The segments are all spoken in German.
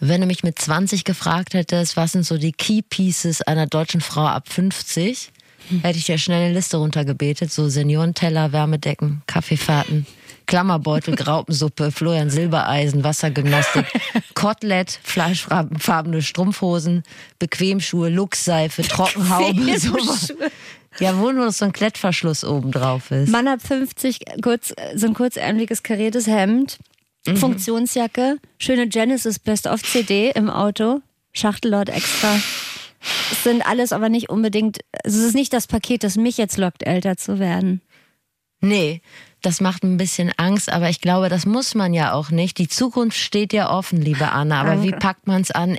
Wenn du mich mit 20 gefragt hättest, was sind so die Key Pieces einer deutschen Frau ab 50, hätte ich dir schnell eine Liste runtergebetet. So Seniorenteller, Wärmedecken, Kaffeefahrten, Klammerbeutel, Graupensuppe, Florian Silbereisen, Wassergymnastik, Kotelett, fleischfarbene Strumpfhosen, Bequemschuhe, Luchsseife, Trockenhaube, sowas. Ja, wo nur so ein Klettverschluss oben drauf ist. Mann ab 50, kurz, so ein kurzärmeliges kariertes Hemd, mhm. Funktionsjacke, schöne Genesis Best of CD im Auto, Schachtellord extra. Es sind alles aber nicht unbedingt, es ist nicht das Paket, das mich jetzt lockt, älter zu werden. Nee, das macht ein bisschen Angst, aber ich glaube, das muss man ja auch nicht. Die Zukunft steht ja offen, liebe Anna. Aber Danke. wie packt man es an,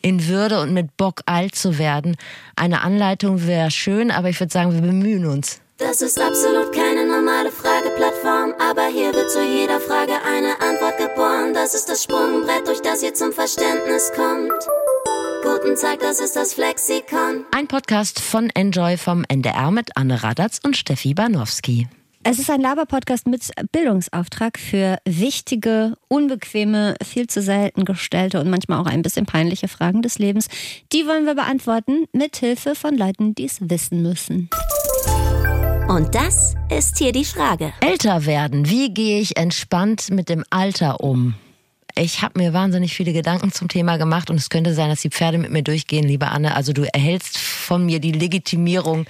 in Würde und mit Bock alt zu werden? Eine Anleitung wäre schön, aber ich würde sagen, wir bemühen uns. Das ist absolut keine normale Frageplattform, aber hier wird zu jeder Frage eine Antwort geboren. Das ist das Sprungbrett, durch das ihr zum Verständnis kommt. Guten Tag, das ist das Flexikon. Ein Podcast von Enjoy vom NDR mit Anne Radatz und Steffi Banowski. Es ist ein Laber-Podcast mit Bildungsauftrag für wichtige, unbequeme, viel zu selten gestellte und manchmal auch ein bisschen peinliche Fragen des Lebens. Die wollen wir beantworten mit Hilfe von Leuten, die es wissen müssen. Und das ist hier die Frage. Älter werden. Wie gehe ich entspannt mit dem Alter um? Ich habe mir wahnsinnig viele Gedanken zum Thema gemacht und es könnte sein, dass die Pferde mit mir durchgehen, liebe Anne. Also du erhältst von mir die Legitimierung,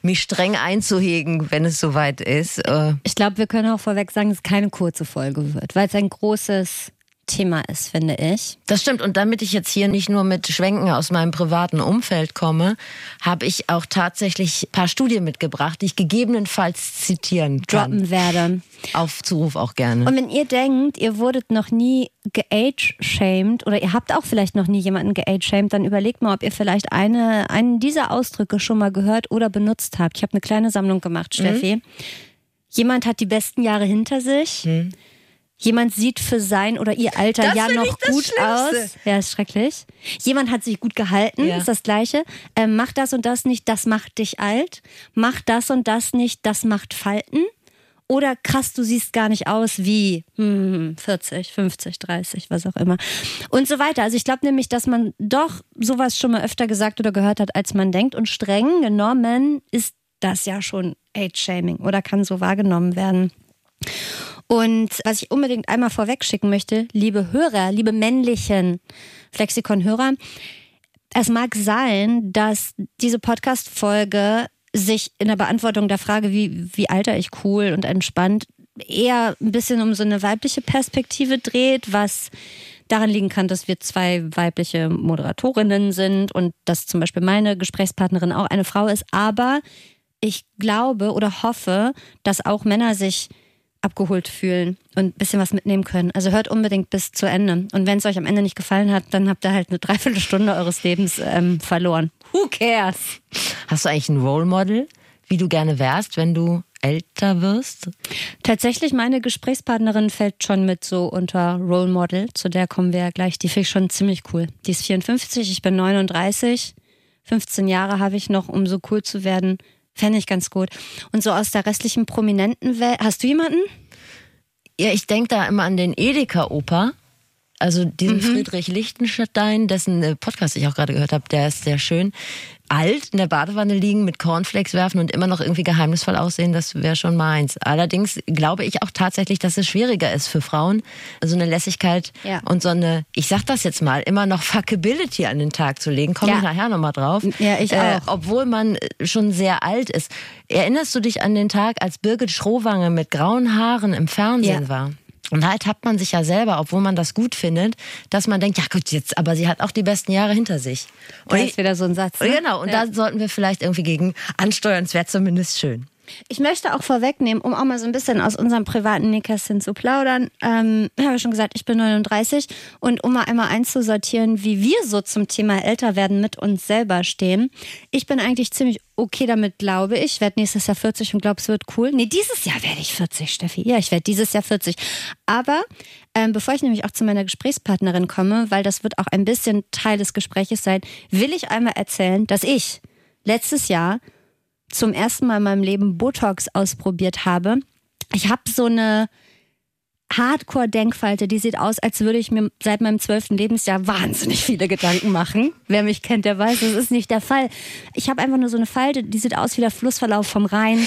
mich streng einzuhegen, wenn es soweit ist. Äh, ich glaube, wir können auch vorweg sagen, dass es keine kurze Folge wird, weil es ein großes Thema ist, finde ich. Das stimmt. Und damit ich jetzt hier nicht nur mit Schwenken aus meinem privaten Umfeld komme, habe ich auch tatsächlich ein paar Studien mitgebracht, die ich gegebenenfalls zitieren kann. Droppen werde. Auf Zuruf auch gerne. Und wenn ihr denkt, ihr wurdet noch nie geage-shamed oder ihr habt auch vielleicht noch nie jemanden geage-shamed, dann überlegt mal, ob ihr vielleicht eine, einen dieser Ausdrücke schon mal gehört oder benutzt habt. Ich habe eine kleine Sammlung gemacht, Steffi. Mhm. Jemand hat die besten Jahre hinter sich. Mhm Jemand sieht für sein oder ihr Alter das ja noch gut aus. Ja, ist schrecklich. Jemand hat sich gut gehalten, ja. ist das Gleiche. Ähm, mach das und das nicht, das macht dich alt. Mach das und das nicht, das macht Falten. Oder krass, du siehst gar nicht aus wie hm, 40, 50, 30, was auch immer. Und so weiter. Also ich glaube nämlich, dass man doch sowas schon mal öfter gesagt oder gehört hat, als man denkt. Und streng genommen ist das ja schon Age-Shaming oder kann so wahrgenommen werden. Und was ich unbedingt einmal vorweg schicken möchte, liebe Hörer, liebe männlichen Flexikon-Hörer, es mag sein, dass diese Podcast-Folge sich in der Beantwortung der Frage, wie, wie alter ich cool und entspannt, eher ein bisschen um so eine weibliche Perspektive dreht, was daran liegen kann, dass wir zwei weibliche Moderatorinnen sind und dass zum Beispiel meine Gesprächspartnerin auch eine Frau ist. Aber ich glaube oder hoffe, dass auch Männer sich abgeholt fühlen und ein bisschen was mitnehmen können. Also hört unbedingt bis zu Ende. Und wenn es euch am Ende nicht gefallen hat, dann habt ihr halt eine Dreiviertelstunde eures Lebens ähm, verloren. Who cares? Hast du eigentlich ein Role Model, wie du gerne wärst, wenn du älter wirst? Tatsächlich, meine Gesprächspartnerin fällt schon mit so unter Role Model. Zu der kommen wir ja gleich. Die finde ich schon ziemlich cool. Die ist 54, ich bin 39. 15 Jahre habe ich noch, um so cool zu werden Fände ich ganz gut. Und so aus der restlichen prominenten Welt. Hast du jemanden? Ja, ich denke da immer an den Edeka-Opa. Also diesen mhm. Friedrich Lichtenstein, dessen äh, Podcast ich auch gerade gehört habe, der ist sehr schön alt in der Badewanne liegen, mit Cornflakes werfen und immer noch irgendwie geheimnisvoll aussehen, das wäre schon meins. Allerdings glaube ich auch tatsächlich, dass es schwieriger ist für Frauen, so eine Lässigkeit ja. und so eine, ich sag das jetzt mal, immer noch Fuckability an den Tag zu legen. Komme ja. ich nachher nochmal drauf. Ja, ich äh, auch. Äh, obwohl man schon sehr alt ist. Erinnerst du dich an den Tag, als Birgit Schrowange mit grauen Haaren im Fernsehen ja. war? Und halt hat man sich ja selber, obwohl man das gut findet, dass man denkt, ja gut, jetzt, aber sie hat auch die besten Jahre hinter sich. Und das ist wieder so ein Satz. Ne? Genau, und ja. da sollten wir vielleicht irgendwie gegen ansteuern, es wäre zumindest schön. Ich möchte auch vorwegnehmen, um auch mal so ein bisschen aus unserem privaten Nähkästchen zu plaudern. Ähm, ich habe schon gesagt, ich bin 39 und um mal einmal einzusortieren, wie wir so zum Thema älter werden mit uns selber stehen. Ich bin eigentlich ziemlich okay damit, glaube ich. Ich werde nächstes Jahr 40 und glaube, es wird cool. Nee, dieses Jahr werde ich 40, Steffi. Ja, ich werde dieses Jahr 40. Aber ähm, bevor ich nämlich auch zu meiner Gesprächspartnerin komme, weil das wird auch ein bisschen Teil des Gespräches sein, will ich einmal erzählen, dass ich letztes Jahr zum ersten Mal in meinem Leben Botox ausprobiert habe. Ich habe so eine Hardcore-Denkfalte, die sieht aus, als würde ich mir seit meinem zwölften Lebensjahr wahnsinnig viele Gedanken machen. Wer mich kennt, der weiß, das ist nicht der Fall. Ich habe einfach nur so eine Falte, die sieht aus wie der Flussverlauf vom Rhein.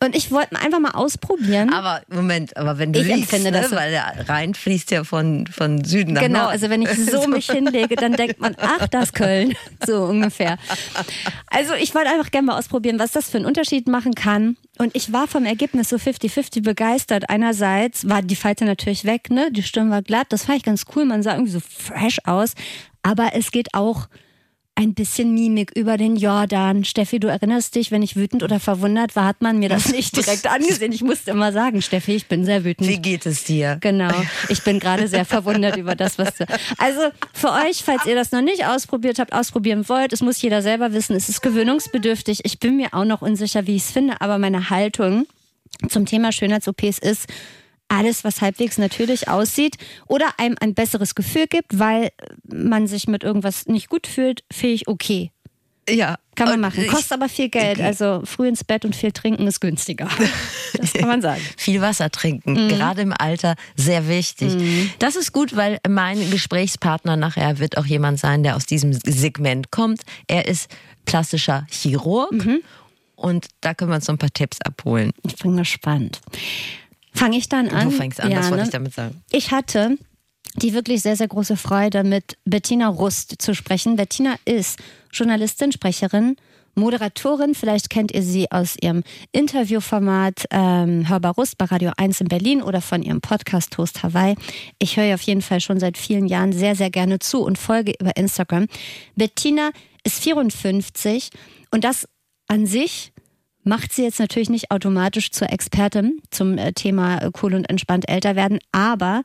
Und ich wollte einfach mal ausprobieren. Aber Moment, aber wenn du Ich liegst, ne, das so. weil der Rhein fließt ja von, von Süden nach Genau, Norden. also wenn ich so mich hinlege, dann denkt man, ach, das Köln. So ungefähr. Also ich wollte einfach gerne mal ausprobieren, was das für einen Unterschied machen kann. Und ich war vom Ergebnis so 50-50 begeistert. Einerseits war die Falte natürlich weg, ne? Die Stirn war glatt. Das fand ich ganz cool. Man sah irgendwie so fresh aus. Aber es geht auch ein bisschen Mimik über den Jordan. Steffi, du erinnerst dich, wenn ich wütend oder verwundert war, hat man mir das nicht direkt angesehen. Ich musste immer sagen, Steffi, ich bin sehr wütend. Wie geht es dir? Genau. Ich bin gerade sehr verwundert über das, was du. Also für euch, falls ihr das noch nicht ausprobiert habt, ausprobieren wollt, es muss jeder selber wissen, es ist gewöhnungsbedürftig. Ich bin mir auch noch unsicher, wie ich es finde, aber meine Haltung zum Thema Schönheits-OPs ist, alles, was halbwegs natürlich aussieht oder einem ein besseres Gefühl gibt, weil man sich mit irgendwas nicht gut fühlt, finde ich okay. Ja. Kann man machen. Kostet aber viel Geld. Also früh ins Bett und viel trinken ist günstiger. Das kann man sagen. Viel Wasser trinken, Mhm. gerade im Alter, sehr wichtig. Das ist gut, weil mein Gesprächspartner nachher wird auch jemand sein, der aus diesem Segment kommt. Er ist plastischer Chirurg Mhm. und da können wir uns so ein paar Tipps abholen. Ich bin gespannt. Fange ich dann an? Du fängst an, Ja, das wollte ne? ich damit sagen. Ich hatte die wirklich sehr, sehr große Freude, mit Bettina Rust zu sprechen. Bettina ist Journalistin, Sprecherin, Moderatorin. Vielleicht kennt ihr sie aus ihrem Interviewformat ähm, Hörbar Rust bei Radio 1 in Berlin oder von ihrem Podcast Toast Hawaii. Ich höre ihr auf jeden Fall schon seit vielen Jahren sehr, sehr gerne zu und folge über Instagram. Bettina ist 54 und das an sich macht sie jetzt natürlich nicht automatisch zur Expertin zum äh, Thema äh, cool und entspannt älter werden, aber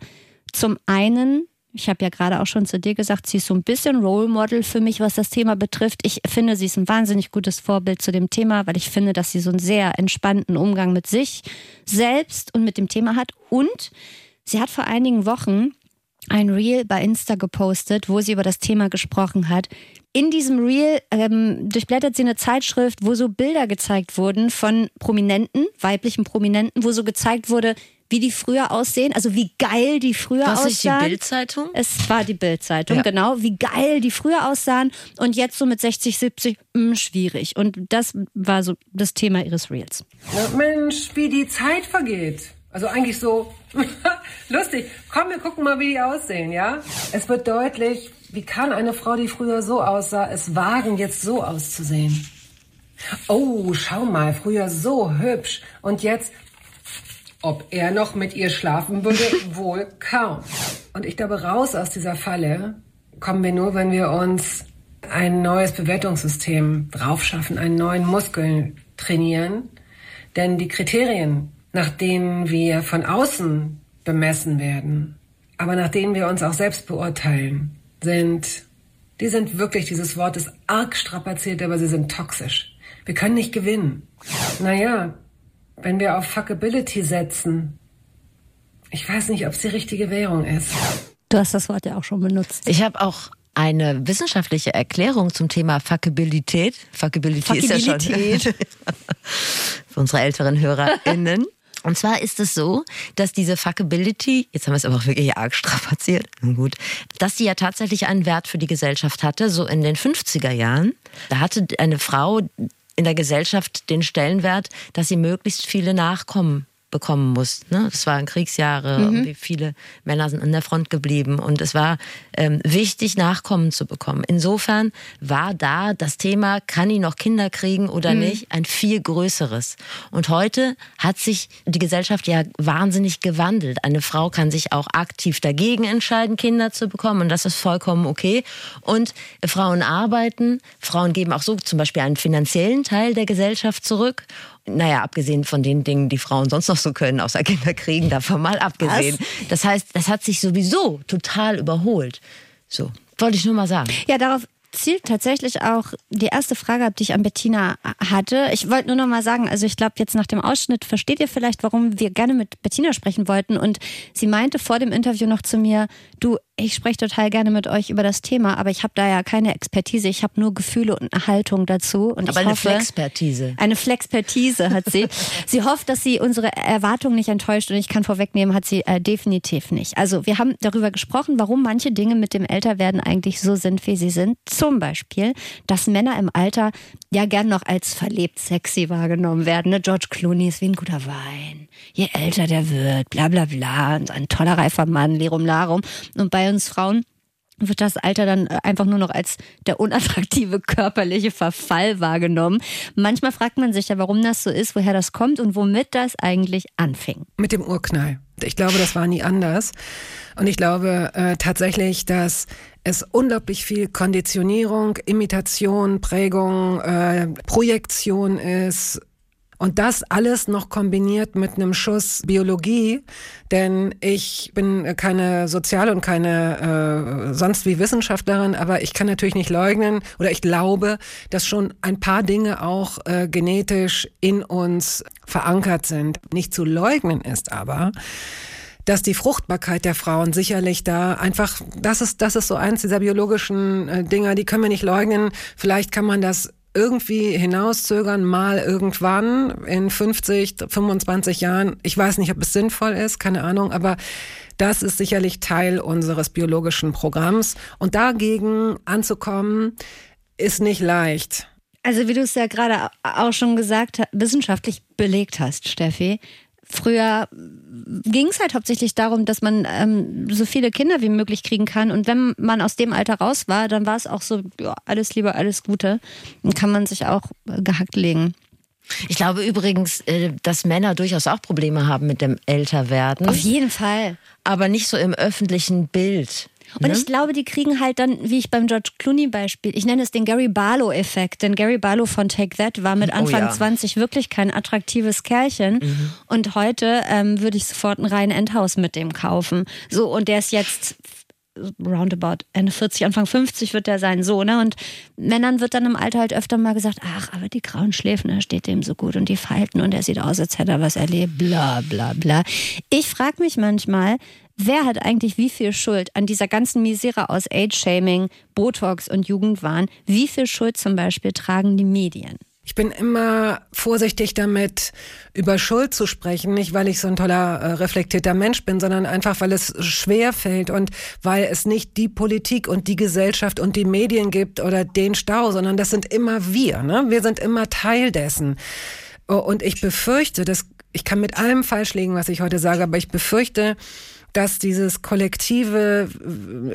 zum einen, ich habe ja gerade auch schon zu dir gesagt, sie ist so ein bisschen Role Model für mich, was das Thema betrifft. Ich finde, sie ist ein wahnsinnig gutes Vorbild zu dem Thema, weil ich finde, dass sie so einen sehr entspannten Umgang mit sich selbst und mit dem Thema hat. Und sie hat vor einigen Wochen ein Reel bei Insta gepostet, wo sie über das Thema gesprochen hat. In diesem Reel ähm, durchblättert sie eine Zeitschrift, wo so Bilder gezeigt wurden von Prominenten, weiblichen Prominenten, wo so gezeigt wurde, wie die früher aussehen, also wie geil die früher Was ist die aussahen. Bildzeitung? Es war die Bildzeitung, Ja. genau, wie geil die früher aussahen und jetzt so mit 60, 70, mh, schwierig. Und das war so das Thema ihres Reels. Na, Mensch, wie die Zeit vergeht. Also eigentlich so lustig. Komm, wir gucken mal, wie die aussehen, ja? Es wird deutlich, wie kann eine Frau, die früher so aussah, es wagen, jetzt so auszusehen? Oh, schau mal, früher so hübsch und jetzt, ob er noch mit ihr schlafen würde, wohl kaum. Und ich glaube, raus aus dieser Falle kommen wir nur, wenn wir uns ein neues Bewertungssystem draufschaffen, einen neuen Muskel trainieren. Denn die Kriterien, nach denen wir von außen bemessen werden, aber nach denen wir uns auch selbst beurteilen, sind, die sind wirklich, dieses Wort ist arg strapaziert, aber sie sind toxisch. Wir können nicht gewinnen. Naja, wenn wir auf Fuckability setzen, ich weiß nicht, ob es die richtige Währung ist. Du hast das Wort ja auch schon benutzt. Ich habe auch eine wissenschaftliche Erklärung zum Thema Fuckabilität. Fuckability ist ja schon für unsere älteren HörerInnen. Und zwar ist es so, dass diese Fuckability, jetzt haben wir es aber auch wirklich arg strapaziert, nun gut, dass die ja tatsächlich einen Wert für die Gesellschaft hatte, so in den 50er Jahren. Da hatte eine Frau in der Gesellschaft den Stellenwert, dass sie möglichst viele Nachkommen bekommen muss. Ne? Das waren Kriegsjahre, wie viele Männer sind an der Front geblieben und es war ähm, wichtig, Nachkommen zu bekommen. Insofern war da das Thema, kann ich noch Kinder kriegen oder nicht, ein viel größeres. Und heute hat sich die Gesellschaft ja wahnsinnig gewandelt. Eine Frau kann sich auch aktiv dagegen entscheiden, Kinder zu bekommen und das ist vollkommen okay. Und Frauen arbeiten, Frauen geben auch so zum Beispiel einen finanziellen Teil der Gesellschaft zurück. Naja, abgesehen von den Dingen, die Frauen sonst noch so können, außer Kinder kriegen, davon mal abgesehen. Das heißt, das hat sich sowieso total überholt. So, wollte ich nur mal sagen. Ja, darauf zielt tatsächlich auch die erste Frage ab, die ich an Bettina hatte. Ich wollte nur noch mal sagen, also ich glaube, jetzt nach dem Ausschnitt versteht ihr vielleicht, warum wir gerne mit Bettina sprechen wollten. Und sie meinte vor dem Interview noch zu mir, du, ich spreche total gerne mit euch über das Thema, aber ich habe da ja keine Expertise. Ich habe nur Gefühle und eine Haltung dazu. Und aber ich eine hoffe, Flexpertise. Eine Flexpertise hat sie. sie hofft, dass sie unsere Erwartungen nicht enttäuscht und ich kann vorwegnehmen, hat sie äh, definitiv nicht. Also wir haben darüber gesprochen, warum manche Dinge mit dem Älterwerden eigentlich so sind, wie sie sind. Zum Beispiel, dass Männer im Alter ja gern noch als verlebt sexy wahrgenommen werden. Ne? George Clooney ist wie ein guter Wein. Je älter der wird, bla bla bla. Und ein toller reifer Mann, Lerum Larum. Und bei uns Frauen wird das Alter dann äh, einfach nur noch als der unattraktive körperliche Verfall wahrgenommen. Manchmal fragt man sich ja, warum das so ist, woher das kommt und womit das eigentlich anfing. Mit dem Urknall. Ich glaube, das war nie anders. Und ich glaube äh, tatsächlich, dass es unglaublich viel Konditionierung, Imitation, Prägung, äh, Projektion ist, und das alles noch kombiniert mit einem Schuss Biologie, denn ich bin keine Sozial- und keine äh, sonst wie Wissenschaftlerin, aber ich kann natürlich nicht leugnen oder ich glaube, dass schon ein paar Dinge auch äh, genetisch in uns verankert sind. Nicht zu leugnen ist aber, dass die Fruchtbarkeit der Frauen sicherlich da einfach, das ist, das ist so eins dieser biologischen äh, Dinger, die können wir nicht leugnen. Vielleicht kann man das irgendwie hinauszögern, mal irgendwann in 50, 25 Jahren. Ich weiß nicht, ob es sinnvoll ist, keine Ahnung, aber das ist sicherlich Teil unseres biologischen Programms. Und dagegen anzukommen, ist nicht leicht. Also wie du es ja gerade auch schon gesagt, wissenschaftlich belegt hast, Steffi, Früher ging es halt hauptsächlich darum, dass man ähm, so viele Kinder wie möglich kriegen kann. Und wenn man aus dem Alter raus war, dann war es auch so, ja, alles Liebe, alles Gute. Dann kann man sich auch gehackt legen. Ich glaube übrigens, äh, dass Männer durchaus auch Probleme haben mit dem Älterwerden. Auf jeden Fall. Aber nicht so im öffentlichen Bild. Und ne? ich glaube, die kriegen halt dann, wie ich beim George Clooney-Beispiel, ich nenne es den Gary Barlow-Effekt, denn Gary Barlow von Take That war mit oh Anfang oh ja. 20 wirklich kein attraktives Kerlchen. Mhm. Und heute ähm, würde ich sofort ein rein Endhaus mit dem kaufen. So, und der ist jetzt roundabout Ende 40, Anfang 50 wird der sein, so, ne? Und Männern wird dann im Alter halt öfter mal gesagt, ach, aber die grauen Schläfen, da steht dem so gut und die Falten und er sieht aus, als hätte er was erlebt, bla, bla, bla. Ich frage mich manchmal, Wer hat eigentlich wie viel Schuld an dieser ganzen Misere aus Age-Shaming, Botox und Jugendwahn? Wie viel Schuld zum Beispiel tragen die Medien? Ich bin immer vorsichtig damit, über Schuld zu sprechen, nicht weil ich so ein toller, äh, reflektierter Mensch bin, sondern einfach, weil es schwer fällt und weil es nicht die Politik und die Gesellschaft und die Medien gibt oder den Stau, sondern das sind immer wir. Ne? Wir sind immer Teil dessen. Und ich befürchte, dass ich kann mit allem falsch liegen, was ich heute sage, aber ich befürchte, dass dieses Kollektive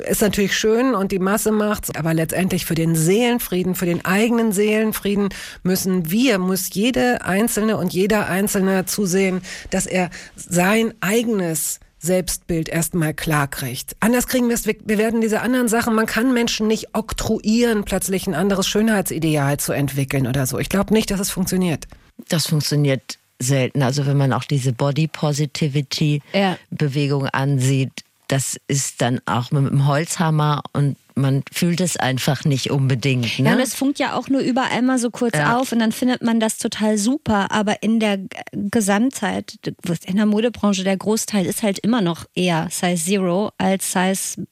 äh, ist natürlich schön und die Masse macht's, aber letztendlich für den Seelenfrieden, für den eigenen Seelenfrieden müssen wir, muss jede Einzelne und jeder Einzelne zusehen, dass er sein eigenes Selbstbild erstmal klar kriegt. Anders kriegen wir es, wir werden diese anderen Sachen, man kann Menschen nicht oktroyieren, plötzlich ein anderes Schönheitsideal zu entwickeln oder so. Ich glaube nicht, dass es funktioniert. Das funktioniert selten. Also wenn man auch diese Body Positivity Bewegung ansieht, das ist dann auch mit dem Holzhammer und man fühlt es einfach nicht unbedingt. Ne? Ja, und es funkt ja auch nur überall mal so kurz ja. auf und dann findet man das total super. Aber in der Gesamtzeit, in der Modebranche, der Großteil ist halt immer noch eher Size Zero als Size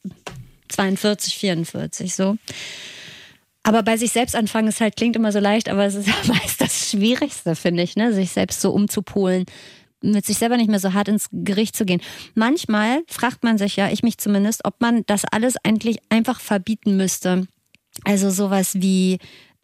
42, 44 so. Aber bei sich selbst anfangen ist halt, klingt immer so leicht, aber es ist ja meist das Schwierigste, finde ich, ne? sich selbst so umzupolen, mit sich selber nicht mehr so hart ins Gericht zu gehen. Manchmal fragt man sich ja, ich mich zumindest, ob man das alles eigentlich einfach verbieten müsste. Also sowas wie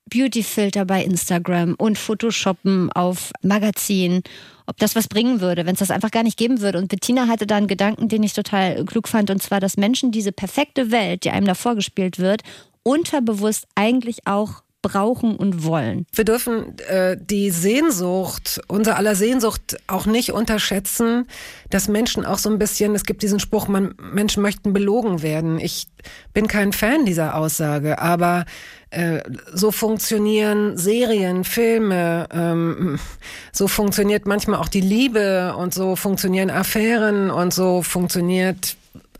Beautyfilter bei Instagram und Photoshoppen auf Magazinen, ob das was bringen würde, wenn es das einfach gar nicht geben würde. Und Bettina hatte da einen Gedanken, den ich total klug fand, und zwar, dass Menschen diese perfekte Welt, die einem da vorgespielt wird, unterbewusst eigentlich auch brauchen und wollen. Wir dürfen äh, die Sehnsucht, unser aller Sehnsucht auch nicht unterschätzen, dass Menschen auch so ein bisschen, es gibt diesen Spruch, man, Menschen möchten belogen werden. Ich bin kein Fan dieser Aussage, aber äh, so funktionieren Serien, Filme, ähm, so funktioniert manchmal auch die Liebe und so funktionieren Affären und so funktioniert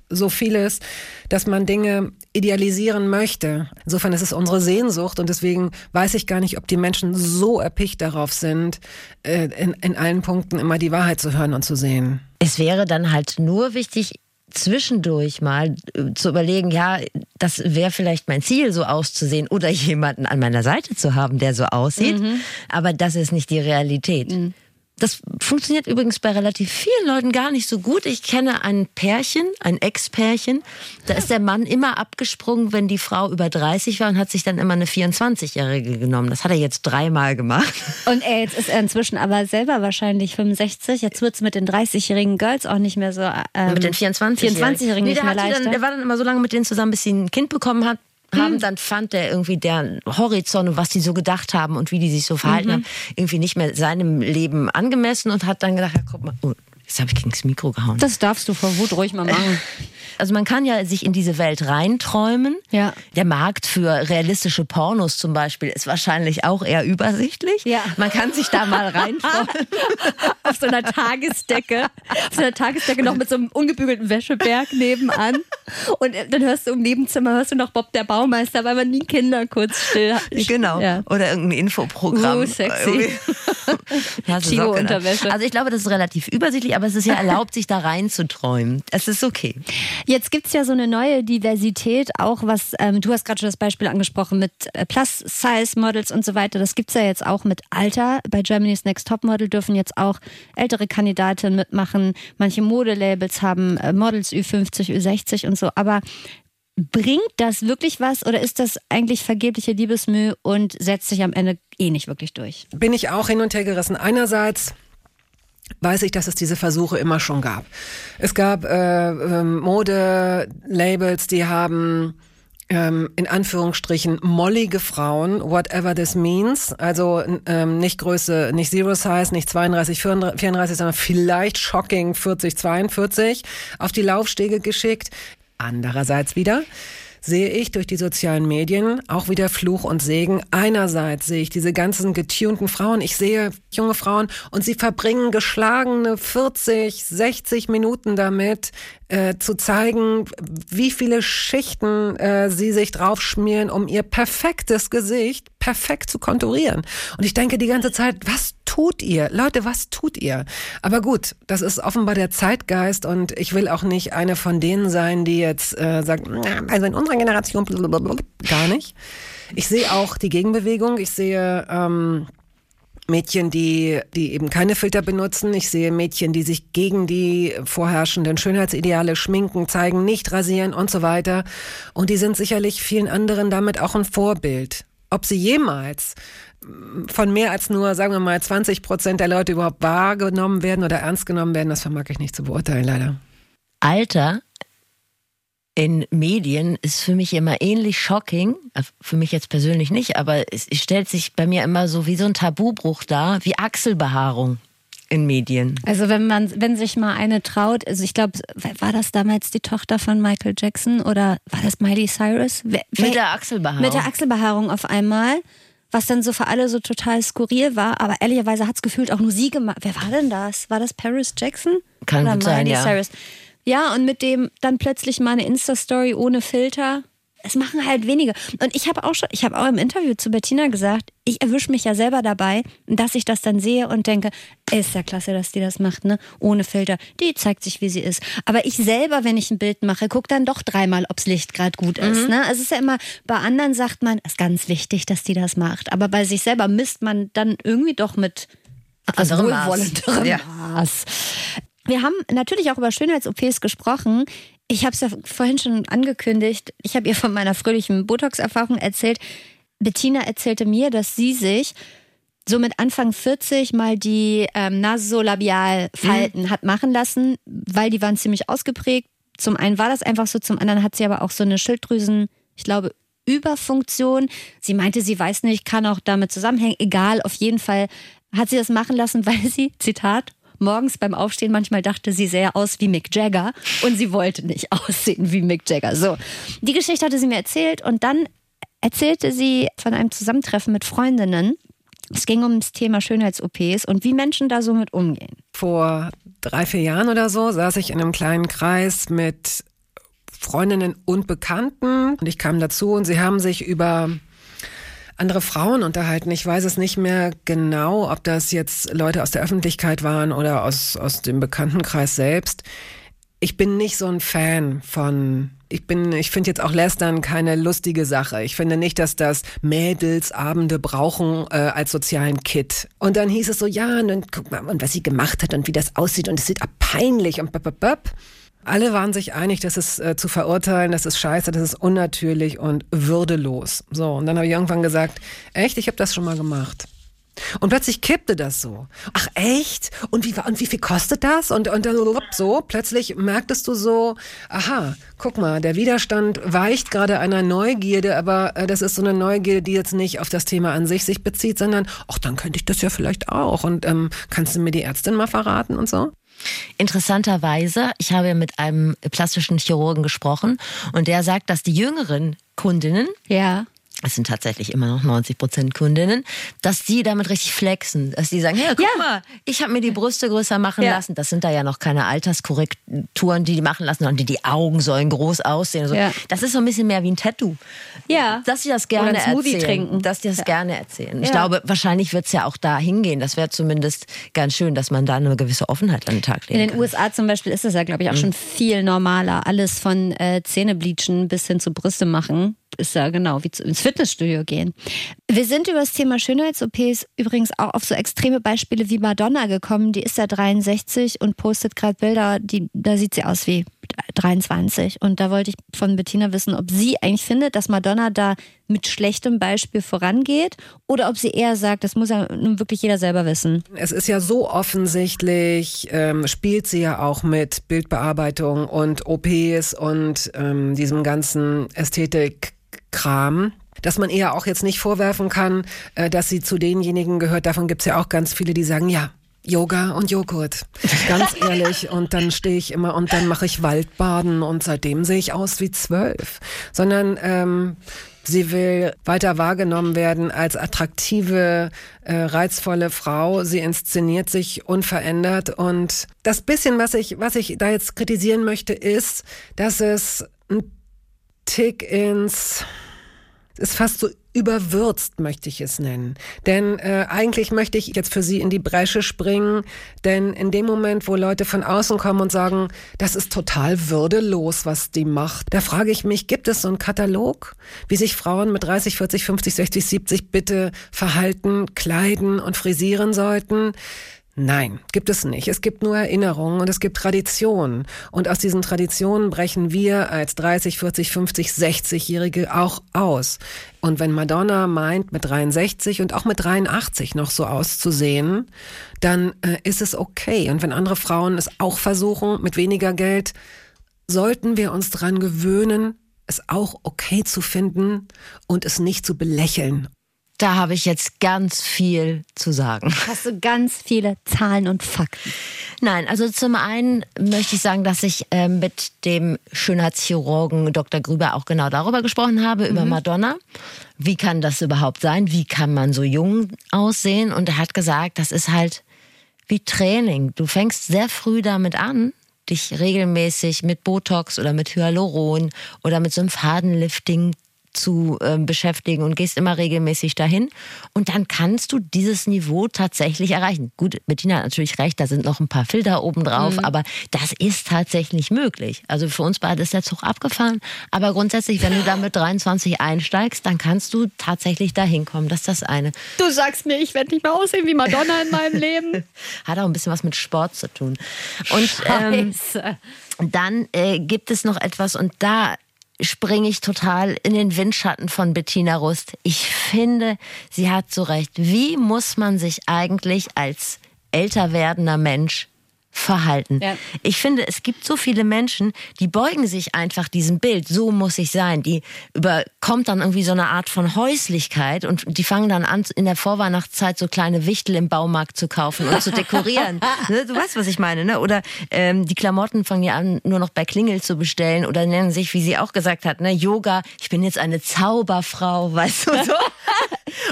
so vieles, dass man Dinge idealisieren möchte. Insofern ist es unsere Sehnsucht und deswegen weiß ich gar nicht, ob die Menschen so erpicht darauf sind, äh, in, in allen Punkten immer die Wahrheit zu hören und zu sehen. Es wäre dann halt nur wichtig, zwischendurch mal äh, zu überlegen, ja, das wäre vielleicht mein Ziel, so auszusehen oder jemanden an meiner Seite zu haben, der so aussieht. Mhm. Aber das ist nicht die Realität. Mhm. Das funktioniert übrigens bei relativ vielen Leuten gar nicht so gut. Ich kenne ein Pärchen, ein Ex-Pärchen. Da ist der Mann immer abgesprungen, wenn die Frau über 30 war und hat sich dann immer eine 24-Jährige genommen. Das hat er jetzt dreimal gemacht. Und er jetzt ist er inzwischen aber selber wahrscheinlich 65. Jetzt wird es mit den 30-jährigen Girls auch nicht mehr so. Ähm, mit den 24-Jährigen 24 nee, nicht mehr leichter. Dann, der war dann immer so lange mit denen zusammen, bis sie ein Kind bekommen hat haben, hm. dann fand er irgendwie deren Horizont und was die so gedacht haben und wie die sich so verhalten mhm. haben, irgendwie nicht mehr seinem Leben angemessen und hat dann gedacht, ja, guck mal, oh, jetzt habe ich gegen das Mikro gehauen. Das darfst du vor Wut ruhig mal machen. Also man kann ja sich in diese Welt reinträumen. Ja. Der Markt für realistische Pornos zum Beispiel ist wahrscheinlich auch eher übersichtlich. Ja. Man kann sich da mal reinträumen. auf so einer Tagesdecke. Auf so einer Tagesdecke noch mit so einem ungebügelten Wäscheberg nebenan. Und dann hörst du im Nebenzimmer, hörst du noch Bob der Baumeister, weil man nie Kinder kurz still hat. Genau. Ja. Oder irgendein Infoprogramm. Oh, sexy. Chivo-Unterwäsche. Also ich glaube, das ist relativ übersichtlich, aber es ist ja erlaubt, sich da reinzuträumen. Es ist okay. Jetzt gibt es ja so eine neue Diversität, auch was, ähm, du hast gerade schon das Beispiel angesprochen mit äh, Plus-Size-Models und so weiter. Das gibt es ja jetzt auch mit Alter. Bei Germany's Next Topmodel dürfen jetzt auch ältere Kandidatinnen mitmachen. Manche Modelabels haben äh, Models Ü50, Ü60 und so. Aber bringt das wirklich was oder ist das eigentlich vergebliche Liebesmüh und setzt sich am Ende eh nicht wirklich durch? Bin ich auch hin und her gerissen. Einerseits weiß ich, dass es diese Versuche immer schon gab. Es gab äh, ähm, Modelabels, die haben ähm, in Anführungsstrichen mollige Frauen, whatever this means, also ähm, nicht Größe, nicht Zero Size, nicht 32, 34, sondern vielleicht shocking 40, 42 auf die Laufstege geschickt. Andererseits wieder sehe ich durch die sozialen Medien auch wieder Fluch und Segen. Einerseits sehe ich diese ganzen getunten Frauen, ich sehe junge Frauen und sie verbringen geschlagene 40, 60 Minuten damit, äh, zu zeigen, wie viele Schichten äh, sie sich draufschmieren, um ihr perfektes Gesicht perfekt zu konturieren. Und ich denke die ganze Zeit, was tut ihr? Leute, was tut ihr? Aber gut, das ist offenbar der Zeitgeist und ich will auch nicht eine von denen sein, die jetzt äh, sagt, also in unserer Generation gar nicht. Ich sehe auch die Gegenbewegung. Ich sehe ähm, Mädchen, die, die eben keine Filter benutzen. Ich sehe Mädchen, die sich gegen die vorherrschenden Schönheitsideale schminken, zeigen, nicht rasieren und so weiter. Und die sind sicherlich vielen anderen damit auch ein Vorbild. Ob sie jemals von mehr als nur, sagen wir mal, 20 Prozent der Leute überhaupt wahrgenommen werden oder ernst genommen werden, das vermag ich nicht zu beurteilen, leider. Alter in Medien ist für mich immer ähnlich shocking. Äh, für mich jetzt persönlich nicht, aber es stellt sich bei mir immer so wie so ein Tabubruch dar, wie Achselbehaarung in Medien. Also wenn man, wenn sich mal eine traut, also ich glaube, war das damals die Tochter von Michael Jackson oder war das Miley Cyrus? Wer, mit der Achselbehaarung. Mit der Achselbehaarung auf einmal was dann so für alle so total skurril war. Aber ehrlicherweise hat es gefühlt auch nur sie gemacht. Wer war denn das? War das Paris Jackson? Kann Oder gut sein, ja. Cyrus? Ja, und mit dem dann plötzlich mal eine Insta-Story ohne Filter. Es machen halt wenige. Und ich habe auch schon, ich habe auch im Interview zu Bettina gesagt, ich erwische mich ja selber dabei, dass ich das dann sehe und denke, ist ja klasse, dass die das macht, ne? Ohne Filter. Die zeigt sich, wie sie ist. Aber ich selber, wenn ich ein Bild mache, gucke dann doch dreimal, ob's Licht gerade gut ist. Mhm. Ne? Also es ist ja immer, bei anderen sagt man, es ist ganz wichtig, dass die das macht. Aber bei sich selber misst man dann irgendwie doch mit etwas wohlwollenderem ja. Maß. Wir haben natürlich auch über Schönheits-OPs gesprochen. Ich habe es ja vorhin schon angekündigt. Ich habe ihr von meiner fröhlichen Botox-Erfahrung erzählt. Bettina erzählte mir, dass sie sich so mit Anfang 40 mal die ähm, Nasolabialfalten mhm. hat machen lassen, weil die waren ziemlich ausgeprägt. Zum einen war das einfach so, zum anderen hat sie aber auch so eine Schilddrüsen, ich glaube, Überfunktion. Sie meinte, sie weiß nicht, kann auch damit zusammenhängen. Egal, auf jeden Fall hat sie das machen lassen, weil sie, Zitat, morgens beim Aufstehen manchmal dachte, sie sähe aus wie Mick Jagger und sie wollte nicht aussehen wie Mick Jagger. So, die Geschichte hatte sie mir erzählt und dann erzählte sie von einem Zusammentreffen mit Freundinnen. Es ging um das Thema Schönheits-OPs und wie Menschen da so mit umgehen. Vor drei, vier Jahren oder so saß ich in einem kleinen Kreis mit Freundinnen und Bekannten und ich kam dazu und sie haben sich über andere Frauen unterhalten. Ich weiß es nicht mehr genau, ob das jetzt Leute aus der Öffentlichkeit waren oder aus, aus dem Bekanntenkreis selbst, ich bin nicht so ein Fan von ich bin, ich finde jetzt auch Lästern keine lustige Sache. Ich finde nicht, dass das Mädels Abende brauchen äh, als sozialen Kit. Und dann hieß es so, ja, und guck mal, und was sie gemacht hat und wie das aussieht und es sieht peinlich und bap, Alle waren sich einig, das ist äh, zu verurteilen, das ist scheiße, das ist unnatürlich und würdelos. So, und dann habe ich irgendwann gesagt, echt, ich habe das schon mal gemacht. Und plötzlich kippte das so. Ach echt? Und wie, und wie viel kostet das? Und, und dann so, plötzlich merktest du so, aha, guck mal, der Widerstand weicht gerade einer Neugierde, aber äh, das ist so eine Neugierde, die jetzt nicht auf das Thema an sich sich bezieht, sondern, ach, dann könnte ich das ja vielleicht auch. Und ähm, kannst du mir die Ärztin mal verraten und so? Interessanterweise, ich habe mit einem plastischen Chirurgen gesprochen und der sagt, dass die jüngeren Kundinnen ja es sind tatsächlich immer noch 90 Prozent Kundinnen, dass die damit richtig flexen, dass die sagen, hey, guck ja. mal, ich habe mir die Brüste größer machen ja. lassen. Das sind da ja noch keine Alterskorrekturen, die die machen lassen, sondern die, die Augen sollen groß aussehen. So. Ja. Das ist so ein bisschen mehr wie ein Tattoo. Ja. Dass sie das gerne erzählen. Trinken. Dass die das gerne erzählen. Ich glaube, wahrscheinlich wird es ja auch da hingehen. Das wäre zumindest ganz schön, dass man da eine gewisse Offenheit an den Tag legt. In den kann. USA zum Beispiel ist das ja, glaube ich, auch mhm. schon viel normaler. Alles von äh, Zähnebleachen bis hin zu Brüste machen ist ja genau wie ins Fitnessstudio gehen. Wir sind über das Thema Schönheits-OPs übrigens auch auf so extreme Beispiele wie Madonna gekommen. Die ist ja 63 und postet gerade Bilder, die, da sieht sie aus wie 23. Und da wollte ich von Bettina wissen, ob sie eigentlich findet, dass Madonna da mit schlechtem Beispiel vorangeht oder ob sie eher sagt, das muss ja nun wirklich jeder selber wissen. Es ist ja so offensichtlich, ähm, spielt sie ja auch mit Bildbearbeitung und OPs und ähm, diesem ganzen Ästhetik Kram dass man eher auch jetzt nicht vorwerfen kann, äh, dass sie zu denjenigen gehört. Davon gibt es ja auch ganz viele, die sagen, ja, Yoga und Joghurt. Ganz ehrlich. Und dann stehe ich immer und dann mache ich Waldbaden und seitdem sehe ich aus wie zwölf. Sondern ähm, sie will weiter wahrgenommen werden als attraktive, äh, reizvolle Frau. Sie inszeniert sich unverändert. Und das bisschen, was ich, was ich da jetzt kritisieren möchte, ist, dass es ein Tick ins ist fast so überwürzt, möchte ich es nennen. Denn äh, eigentlich möchte ich jetzt für Sie in die Bresche springen, denn in dem Moment, wo Leute von außen kommen und sagen, das ist total würdelos, was die macht, da frage ich mich, gibt es so einen Katalog, wie sich Frauen mit 30, 40, 50, 60, 70 bitte verhalten, kleiden und frisieren sollten? Nein, gibt es nicht. Es gibt nur Erinnerungen und es gibt Traditionen. Und aus diesen Traditionen brechen wir als 30, 40, 50, 60-Jährige auch aus. Und wenn Madonna meint, mit 63 und auch mit 83 noch so auszusehen, dann äh, ist es okay. Und wenn andere Frauen es auch versuchen, mit weniger Geld, sollten wir uns dran gewöhnen, es auch okay zu finden und es nicht zu belächeln da habe ich jetzt ganz viel zu sagen. Hast du ganz viele Zahlen und Fakten? Nein, also zum einen möchte ich sagen, dass ich äh, mit dem Schönheitschirurgen Dr. Grüber auch genau darüber gesprochen habe, mhm. über Madonna. Wie kann das überhaupt sein? Wie kann man so jung aussehen? Und er hat gesagt, das ist halt wie Training. Du fängst sehr früh damit an, dich regelmäßig mit Botox oder mit Hyaluron oder mit so einem Fadenlifting zu äh, beschäftigen und gehst immer regelmäßig dahin. Und dann kannst du dieses Niveau tatsächlich erreichen. Gut, Bettina hat natürlich recht, da sind noch ein paar Filter oben drauf, mhm. aber das ist tatsächlich möglich. Also für uns beide ist der Zug abgefahren. Aber grundsätzlich, wenn du da mit 23 einsteigst, dann kannst du tatsächlich dahin kommen. Das ist das eine. Du sagst mir, ich werde nicht mehr aussehen wie Madonna in meinem Leben. Hat auch ein bisschen was mit Sport zu tun. Und ähm, dann äh, gibt es noch etwas, und da springe ich total in den Windschatten von Bettina Rust. Ich finde, sie hat so recht. Wie muss man sich eigentlich als älter werdender Mensch verhalten. Ja. Ich finde, es gibt so viele Menschen, die beugen sich einfach diesem Bild, so muss ich sein. Die überkommt dann irgendwie so eine Art von Häuslichkeit und die fangen dann an, in der Vorweihnachtszeit so kleine Wichtel im Baumarkt zu kaufen und zu dekorieren. ne? Du weißt, was ich meine, ne? Oder ähm, die Klamotten fangen ja an, nur noch bei Klingel zu bestellen oder nennen sich, wie sie auch gesagt hat, ne, Yoga, ich bin jetzt eine Zauberfrau, weißt du so.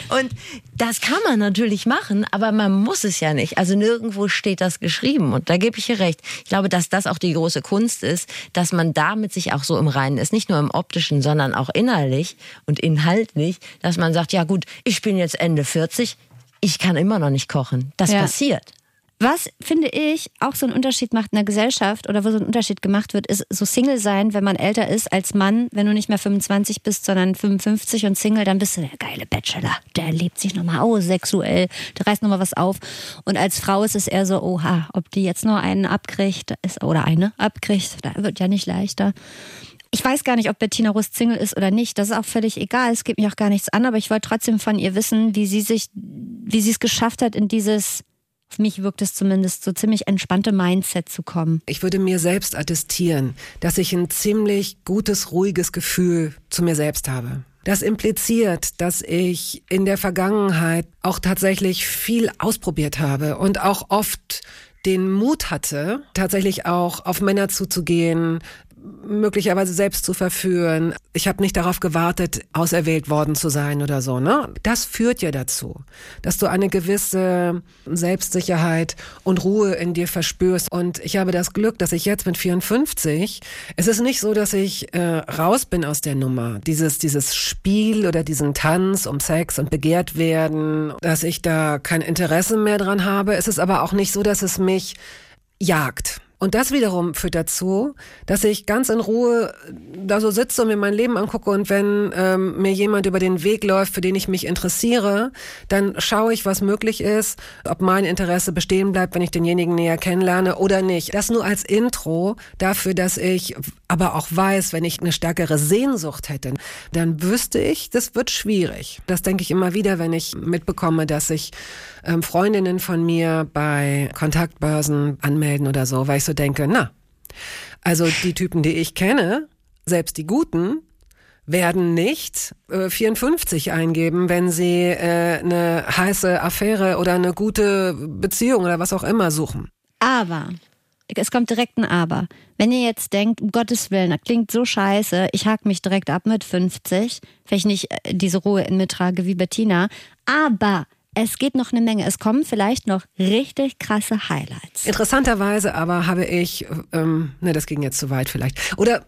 und das kann man natürlich machen, aber man muss es ja nicht. Also nirgendwo steht das geschrieben. Und da gebe ich ihr recht. Ich glaube, dass das auch die große Kunst ist, dass man damit sich auch so im Reinen ist. Nicht nur im optischen, sondern auch innerlich und inhaltlich, dass man sagt, ja gut, ich bin jetzt Ende 40, ich kann immer noch nicht kochen. Das ja. passiert. Was, finde ich, auch so einen Unterschied macht in der Gesellschaft oder wo so ein Unterschied gemacht wird, ist so Single sein, wenn man älter ist als Mann. Wenn du nicht mehr 25 bist, sondern 55 und Single, dann bist du der geile Bachelor. Der lebt sich nochmal aus, sexuell, der reißt nochmal was auf. Und als Frau ist es eher so, oha, ob die jetzt nur einen abkriegt ist, oder eine abkriegt, da wird ja nicht leichter. Ich weiß gar nicht, ob Bettina Rust Single ist oder nicht. Das ist auch völlig egal. Es geht mich auch gar nichts an. Aber ich wollte trotzdem von ihr wissen, wie sie sich, wie sie es geschafft hat, in dieses auf mich wirkt es zumindest so ziemlich entspannte Mindset zu kommen. Ich würde mir selbst attestieren, dass ich ein ziemlich gutes, ruhiges Gefühl zu mir selbst habe. Das impliziert, dass ich in der Vergangenheit auch tatsächlich viel ausprobiert habe und auch oft den Mut hatte, tatsächlich auch auf Männer zuzugehen, möglicherweise selbst zu verführen. Ich habe nicht darauf gewartet, auserwählt worden zu sein oder so. Ne? Das führt ja dazu, dass du eine gewisse Selbstsicherheit und Ruhe in dir verspürst. Und ich habe das Glück, dass ich jetzt mit 54, es ist nicht so, dass ich äh, raus bin aus der Nummer. Dieses, dieses Spiel oder diesen Tanz um Sex und begehrt werden, dass ich da kein Interesse mehr dran habe. Es ist aber auch nicht so, dass es mich jagt. Und das wiederum führt dazu, dass ich ganz in Ruhe da so sitze und mir mein Leben angucke und wenn ähm, mir jemand über den Weg läuft, für den ich mich interessiere, dann schaue ich, was möglich ist, ob mein Interesse bestehen bleibt, wenn ich denjenigen näher kennenlerne oder nicht. Das nur als Intro dafür, dass ich aber auch weiß, wenn ich eine stärkere Sehnsucht hätte, dann wüsste ich, das wird schwierig. Das denke ich immer wieder, wenn ich mitbekomme, dass sich ähm, Freundinnen von mir bei Kontaktbörsen anmelden oder so, weil ich so denke, na, also die Typen, die ich kenne, selbst die guten, werden nicht äh, 54 eingeben, wenn sie äh, eine heiße Affäre oder eine gute Beziehung oder was auch immer suchen. Aber es kommt direkt ein Aber. Wenn ihr jetzt denkt, um Gottes Willen, das klingt so scheiße, ich hake mich direkt ab mit 50, wenn ich nicht äh, diese Ruhe in mir trage wie Bettina. Aber es geht noch eine Menge. Es kommen vielleicht noch richtig krasse Highlights. Interessanterweise aber habe ich, ähm, ne, das ging jetzt zu weit vielleicht. Oder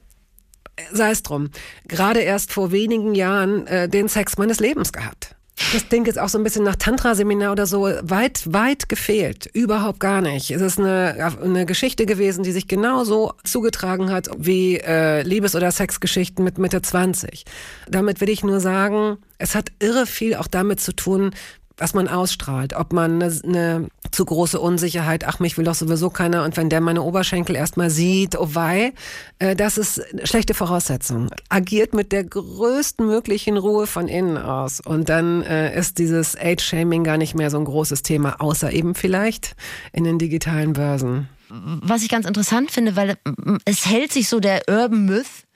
sei es drum, gerade erst vor wenigen Jahren äh, den Sex meines Lebens gehabt. Das Ding ist auch so ein bisschen nach Tantra-Seminar oder so weit, weit gefehlt. Überhaupt gar nicht. Es ist eine, eine Geschichte gewesen, die sich genauso zugetragen hat wie äh, Liebes- oder Sexgeschichten mit Mitte 20. Damit will ich nur sagen, es hat irre viel auch damit zu tun, was man ausstrahlt, ob man eine, eine zu große Unsicherheit, ach, mich will doch sowieso keiner und wenn der meine Oberschenkel erstmal sieht, oh wei, äh, das ist schlechte Voraussetzung. Agiert mit der größten möglichen Ruhe von innen aus und dann äh, ist dieses Age-Shaming gar nicht mehr so ein großes Thema, außer eben vielleicht in den digitalen Börsen. Was ich ganz interessant finde, weil es hält sich so der Urban Myth,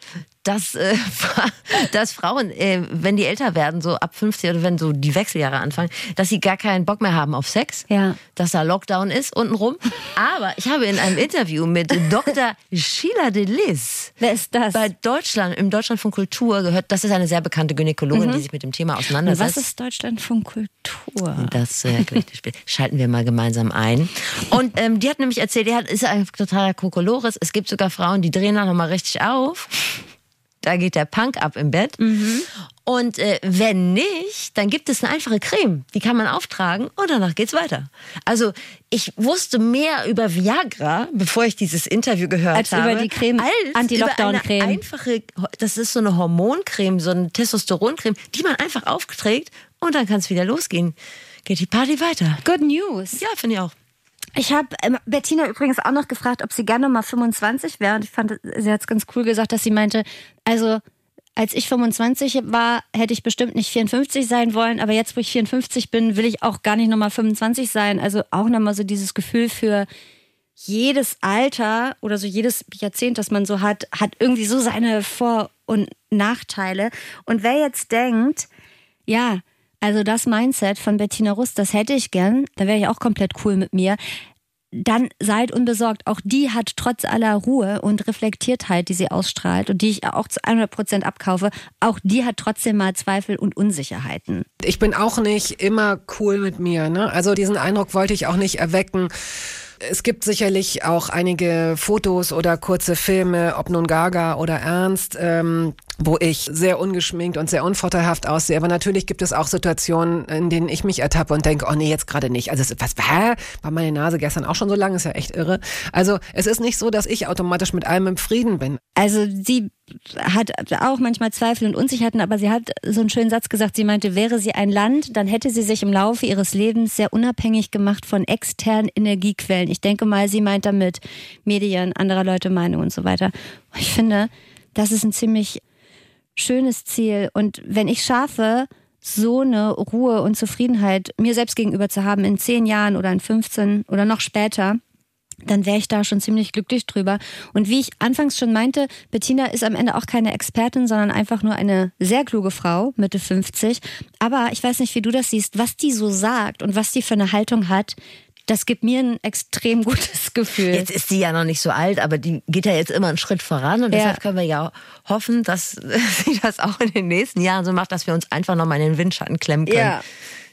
dass, äh, dass Frauen, äh, wenn die älter werden, so ab 50 oder wenn so die Wechseljahre anfangen, dass sie gar keinen Bock mehr haben auf Sex, ja. dass da Lockdown ist untenrum. Aber ich habe in einem Interview mit Dr. Sheila Delis Wer ist das? bei Deutschland, im Deutschland von Kultur gehört, das ist eine sehr bekannte Gynäkologin, mhm. die sich mit dem Thema auseinandersetzt. was ist Deutschland von Kultur? Das äh, schalten wir mal gemeinsam ein. Und ähm, die hat nämlich erzählt, die hat, ist ein totaler Kokolores. Es gibt sogar Frauen, die drehen da nochmal richtig auf da geht der Punk ab im Bett. Mhm. Und äh, wenn nicht, dann gibt es eine einfache Creme, die kann man auftragen und danach geht's weiter. Also ich wusste mehr über Viagra, bevor ich dieses Interview gehört als habe, über die Creme, Anti-Lockdown-Creme. Einfache, das ist so eine Hormoncreme, so eine Testosteroncreme, die man einfach aufträgt und dann kann es wieder losgehen. Geht die Party weiter. Good News. Ja, finde ich auch. Ich habe ähm, Bettina übrigens auch noch gefragt, ob sie gerne mal 25 wäre. Und ich fand, sie hat es ganz cool gesagt, dass sie meinte, also als ich 25 war, hätte ich bestimmt nicht 54 sein wollen, aber jetzt, wo ich 54 bin, will ich auch gar nicht nochmal 25 sein. Also auch nochmal so dieses Gefühl für jedes Alter oder so jedes Jahrzehnt, das man so hat, hat irgendwie so seine Vor- und Nachteile. Und wer jetzt denkt, ja, also das Mindset von Bettina Rust, das hätte ich gern. Da wäre ich auch komplett cool mit mir. Dann seid unbesorgt. Auch die hat trotz aller Ruhe und Reflektiertheit, die sie ausstrahlt und die ich auch zu 100 Prozent abkaufe, auch die hat trotzdem mal Zweifel und Unsicherheiten. Ich bin auch nicht immer cool mit mir. Ne? Also diesen Eindruck wollte ich auch nicht erwecken es gibt sicherlich auch einige Fotos oder kurze Filme, ob nun Gaga oder Ernst, ähm, wo ich sehr ungeschminkt und sehr unvorteilhaft aussehe. Aber natürlich gibt es auch Situationen, in denen ich mich ertappe und denke, oh nee, jetzt gerade nicht. Also was, hä? War meine Nase gestern auch schon so lang? Ist ja echt irre. Also es ist nicht so, dass ich automatisch mit allem im Frieden bin. Also sie hat auch manchmal Zweifel und Unsicherheiten, aber sie hat so einen schönen Satz gesagt. Sie meinte, wäre sie ein Land, dann hätte sie sich im Laufe ihres Lebens sehr unabhängig gemacht von externen Energiequellen. Ich denke mal, sie meint damit Medien, anderer Leute Meinung und so weiter. Ich finde, das ist ein ziemlich schönes Ziel. Und wenn ich schaffe, so eine Ruhe und Zufriedenheit mir selbst gegenüber zu haben in zehn Jahren oder in 15 oder noch später, dann wäre ich da schon ziemlich glücklich drüber. Und wie ich anfangs schon meinte, Bettina ist am Ende auch keine Expertin, sondern einfach nur eine sehr kluge Frau, Mitte 50. Aber ich weiß nicht, wie du das siehst, was die so sagt und was die für eine Haltung hat, das gibt mir ein extrem gutes Gefühl. Jetzt ist sie ja noch nicht so alt, aber die geht ja jetzt immer einen Schritt voran und ja. deshalb können wir ja hoffen, dass sie das auch in den nächsten Jahren so macht, dass wir uns einfach noch mal in den Windschatten klemmen können. Ja.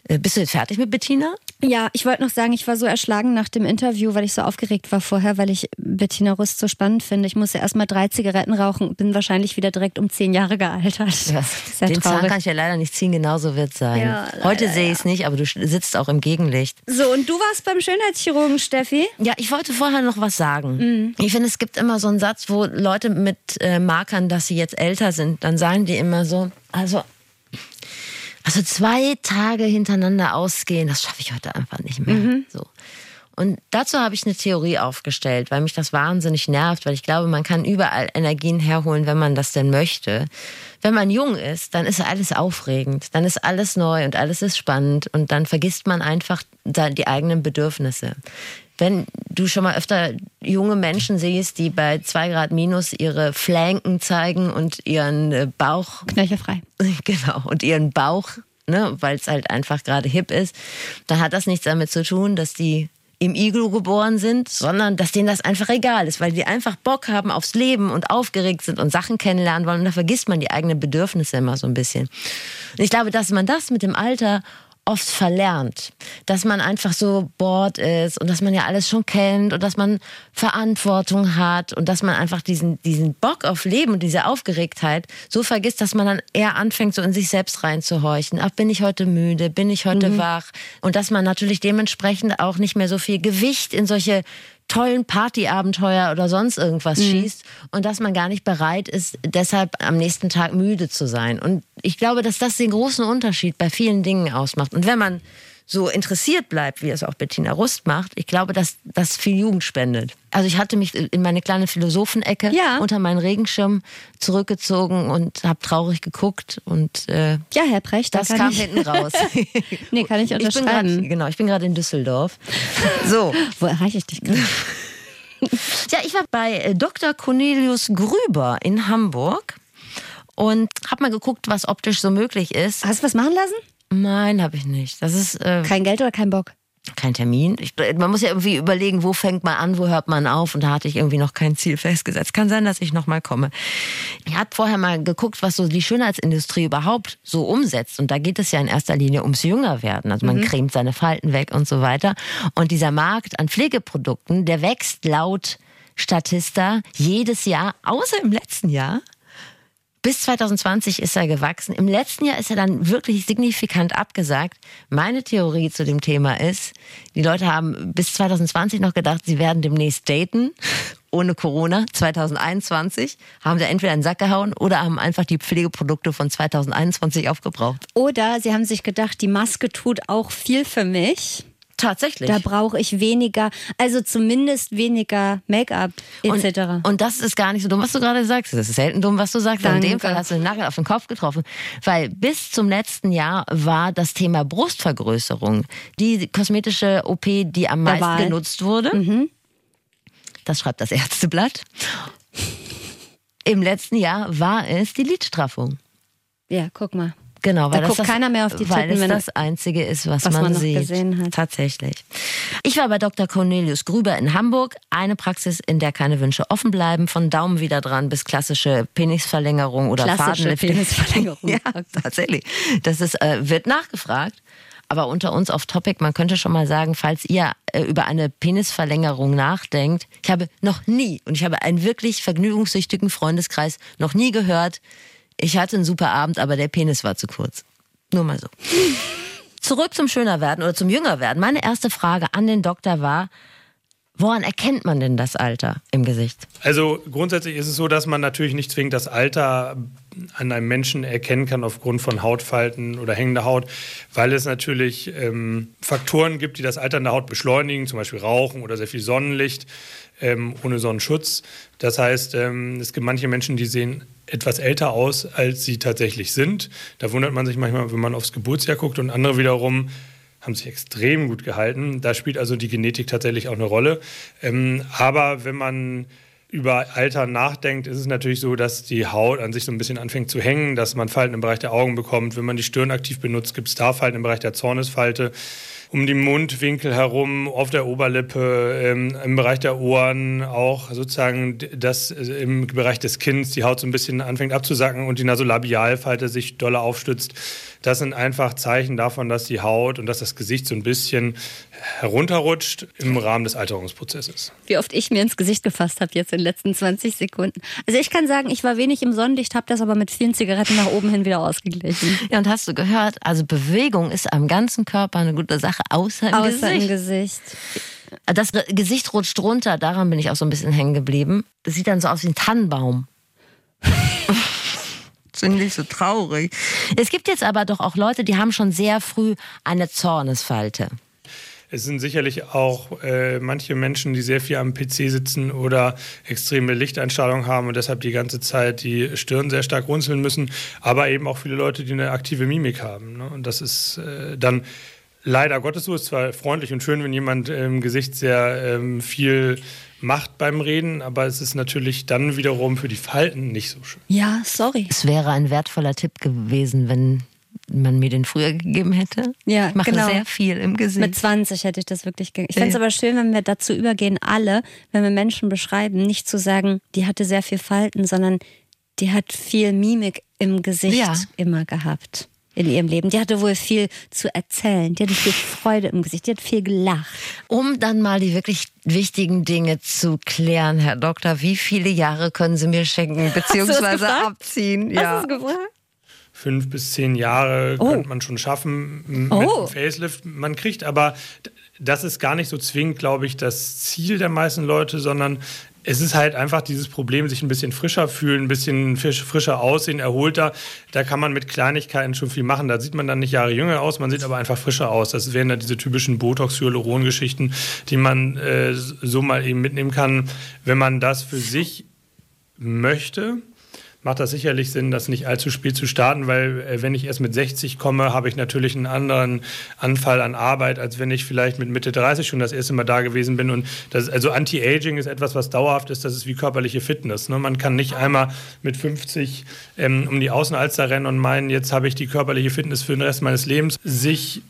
Äh, bist du jetzt fertig mit Bettina? Ja, ich wollte noch sagen, ich war so erschlagen nach dem Interview, weil ich so aufgeregt war vorher, weil ich Bettina Rust so spannend finde. Ich musste erst mal drei Zigaretten rauchen, bin wahrscheinlich wieder direkt um zehn Jahre gealtert. Ja, Sehr den traurig. Zahn kann ich ja leider nicht ziehen, genauso wird es sein. Ja, leider, Heute sehe ich es nicht, aber du sitzt auch im Gegenlicht. So, und du warst beim Schönheitschirurgen, Steffi? Ja, ich wollte vorher noch was sagen. Mhm. Ich finde, es gibt immer so einen Satz, wo Leute mit äh, Markern, dass sie jetzt älter sind, dann sagen die immer so, also also zwei Tage hintereinander ausgehen, das schaffe ich heute einfach nicht mehr. Mhm. So. Und dazu habe ich eine Theorie aufgestellt, weil mich das wahnsinnig nervt, weil ich glaube, man kann überall Energien herholen, wenn man das denn möchte. Wenn man jung ist, dann ist alles aufregend, dann ist alles neu und alles ist spannend und dann vergisst man einfach die eigenen Bedürfnisse. Wenn du schon mal öfter junge Menschen siehst, die bei zwei Grad minus ihre Flanken zeigen und ihren äh, Bauch. Knöchelfrei. Genau, und ihren Bauch, ne, weil es halt einfach gerade hip ist, dann hat das nichts damit zu tun, dass die im Iglu geboren sind, sondern dass denen das einfach egal ist, weil die einfach Bock haben aufs Leben und aufgeregt sind und Sachen kennenlernen wollen. Und da vergisst man die eigenen Bedürfnisse immer so ein bisschen. Und ich glaube, dass man das mit dem Alter oft verlernt, dass man einfach so bored ist und dass man ja alles schon kennt und dass man Verantwortung hat und dass man einfach diesen, diesen Bock auf Leben und diese Aufgeregtheit so vergisst, dass man dann eher anfängt, so in sich selbst reinzuhorchen. Ach, bin ich heute müde? Bin ich heute mhm. wach? Und dass man natürlich dementsprechend auch nicht mehr so viel Gewicht in solche tollen Partyabenteuer oder sonst irgendwas mhm. schießt und dass man gar nicht bereit ist, deshalb am nächsten Tag müde zu sein. Und ich glaube, dass das den großen Unterschied bei vielen Dingen ausmacht. Und wenn man so interessiert bleibt, wie es auch Bettina Rust macht, ich glaube, dass das viel Jugend spendet. Also ich hatte mich in meine kleine Philosophenecke ja. unter meinen Regenschirm zurückgezogen und habe traurig geguckt und äh, ja, Herr Precht, das kam hinten raus. nee, kann ich unterschreiben. Ich grad, genau, ich bin gerade in Düsseldorf. So, wo erreiche ich dich gerade? ja, ich war bei äh, Dr. Cornelius Grüber in Hamburg und habe mal geguckt, was optisch so möglich ist. Hast du was machen lassen? Nein, habe ich nicht. Das ist äh, kein Geld oder kein Bock. Kein Termin. Ich, man muss ja irgendwie überlegen, wo fängt man an, wo hört man auf. Und da hatte ich irgendwie noch kein Ziel festgesetzt. Kann sein, dass ich nochmal komme. Ich habe vorher mal geguckt, was so die Schönheitsindustrie überhaupt so umsetzt. Und da geht es ja in erster Linie ums Jüngerwerden. Also man mhm. cremt seine Falten weg und so weiter. Und dieser Markt an Pflegeprodukten, der wächst laut Statista jedes Jahr, außer im letzten Jahr, bis 2020 ist er gewachsen. Im letzten Jahr ist er dann wirklich signifikant abgesagt. Meine Theorie zu dem Thema ist, die Leute haben bis 2020 noch gedacht, sie werden demnächst daten. Ohne Corona, 2021, haben sie entweder einen Sack gehauen oder haben einfach die Pflegeprodukte von 2021 aufgebraucht. Oder sie haben sich gedacht, die Maske tut auch viel für mich. Tatsächlich. Da brauche ich weniger, also zumindest weniger Make-up etc. Und, und, das ist gar nicht so dumm, was du gerade sagst. Das ist selten dumm, was du sagst. Danke. In dem Fall hast du den Nagel auf den Kopf getroffen. Weil bis zum letzten Jahr war das Thema Brustvergrößerung die kosmetische OP, die am meisten Wahl. genutzt wurde. Mhm. Das schreibt das Ärzteblatt. Im letzten Jahr war es die Lidstraffung. Ja, guck mal. Genau, weil da guckt das, keiner mehr auf die Titten, weil es das Einzige ist, was, was man, man sieht. Gesehen hat. Tatsächlich. Ich war bei Dr. Cornelius Grüber in Hamburg. Eine Praxis, in der keine Wünsche offen bleiben, von Daumen wieder dran bis klassische Penisverlängerung oder klassische. Penisverlängerung. ja, tatsächlich. Das ist, äh, wird nachgefragt. aber unter uns auf Topic, man könnte schon mal sagen, falls ihr äh, über eine Penisverlängerung nachdenkt, ich habe noch nie, und ich habe einen wirklich vergnügungssüchtigen Freundeskreis noch nie gehört, ich hatte einen super Abend, aber der Penis war zu kurz. Nur mal so. Zurück zum Schönerwerden oder zum Jüngerwerden. Meine erste Frage an den Doktor war, Woran erkennt man denn das Alter im Gesicht? Also grundsätzlich ist es so, dass man natürlich nicht zwingend das Alter an einem Menschen erkennen kann aufgrund von Hautfalten oder hängender Haut, weil es natürlich ähm, Faktoren gibt, die das Altern der Haut beschleunigen, zum Beispiel Rauchen oder sehr viel Sonnenlicht ähm, ohne Sonnenschutz. Das heißt, ähm, es gibt manche Menschen, die sehen etwas älter aus, als sie tatsächlich sind. Da wundert man sich manchmal, wenn man aufs Geburtsjahr guckt und andere wiederum haben sich extrem gut gehalten. Da spielt also die Genetik tatsächlich auch eine Rolle. Ähm, aber wenn man über Alter nachdenkt, ist es natürlich so, dass die Haut an sich so ein bisschen anfängt zu hängen, dass man Falten im Bereich der Augen bekommt. Wenn man die Stirn aktiv benutzt, gibt es da Falten im Bereich der Zornesfalte um die Mundwinkel herum, auf der Oberlippe, ähm, im Bereich der Ohren, auch sozusagen das äh, im Bereich des Kinns die Haut so ein bisschen anfängt abzusacken und die Nasolabialfalte sich doller aufstützt. Das sind einfach Zeichen davon, dass die Haut und dass das Gesicht so ein bisschen herunterrutscht im Rahmen des Alterungsprozesses. Wie oft ich mir ins Gesicht gefasst habe jetzt in den letzten 20 Sekunden. Also ich kann sagen, ich war wenig im Sonnenlicht, habe das aber mit vielen Zigaretten nach oben hin wieder ausgeglichen. Ja, und hast du gehört, also Bewegung ist am ganzen Körper eine gute Sache, außer im Außer Gesicht. im Gesicht. Das Gesicht rutscht runter, daran bin ich auch so ein bisschen hängen geblieben. Das sieht dann so aus wie ein Tannenbaum. Finde ich so traurig. Es gibt jetzt aber doch auch Leute, die haben schon sehr früh eine Zornesfalte. Es sind sicherlich auch äh, manche Menschen, die sehr viel am PC sitzen oder extreme Lichteinstrahlung haben und deshalb die ganze Zeit die Stirn sehr stark runzeln müssen, aber eben auch viele Leute, die eine aktive Mimik haben. Ne? Und das ist äh, dann leider Gottes so, ist zwar freundlich und schön, wenn jemand im Gesicht sehr ähm, viel macht beim Reden, aber es ist natürlich dann wiederum für die Falten nicht so schön. Ja, sorry. Es wäre ein wertvoller Tipp gewesen, wenn man mir den früher gegeben hätte. Ja, ich mache genau. sehr viel im Gesicht. Mit 20 hätte ich das wirklich ge Ich fände es Ja. aber schön, wenn wir dazu übergehen, alle, wenn wir Menschen beschreiben, nicht zu sagen, die hatte sehr viel Falten, sondern die hat viel Mimik im Gesicht Ja. immer gehabt in ihrem Leben. Die hatte wohl viel zu erzählen. Die hatte viel Freude im Gesicht. Die hat viel gelacht. Um dann mal die wirklich wichtigen Dinge zu klären, Herr Doktor, wie viele Jahre können Sie mir schenken bzw. abziehen? Hast du es gefragt? fünf bis zehn Jahre Oh. könnte man schon schaffen mit Oh. einem Facelift. Man kriegt aber, das ist gar nicht so zwingend, glaube ich, das Ziel der meisten Leute, sondern es ist halt einfach dieses Problem, sich ein bisschen frischer fühlen, ein bisschen frisch, frischer aussehen, erholter. Da kann man mit Kleinigkeiten schon viel machen. Da sieht man dann nicht Jahre jünger aus, man sieht aber einfach frischer aus. Das wären dann diese typischen Botox-Hyaluron-Geschichten, die man äh, so mal eben mitnehmen kann, wenn man das für sich möchte macht das sicherlich Sinn, das nicht allzu spät zu starten, weil äh, wenn ich erst mit 60 komme, habe ich natürlich einen anderen Anfall an Arbeit, als wenn ich vielleicht mit Mitte 30 schon das erste Mal da gewesen bin. Und das, also Anti-Aging ist etwas, was dauerhaft ist, das ist wie körperliche Fitness. Ne? Man kann nicht einmal mit 50 ähm, um die Außenalster rennen und meinen, jetzt habe ich die körperliche Fitness für den Rest meines Lebens. Sich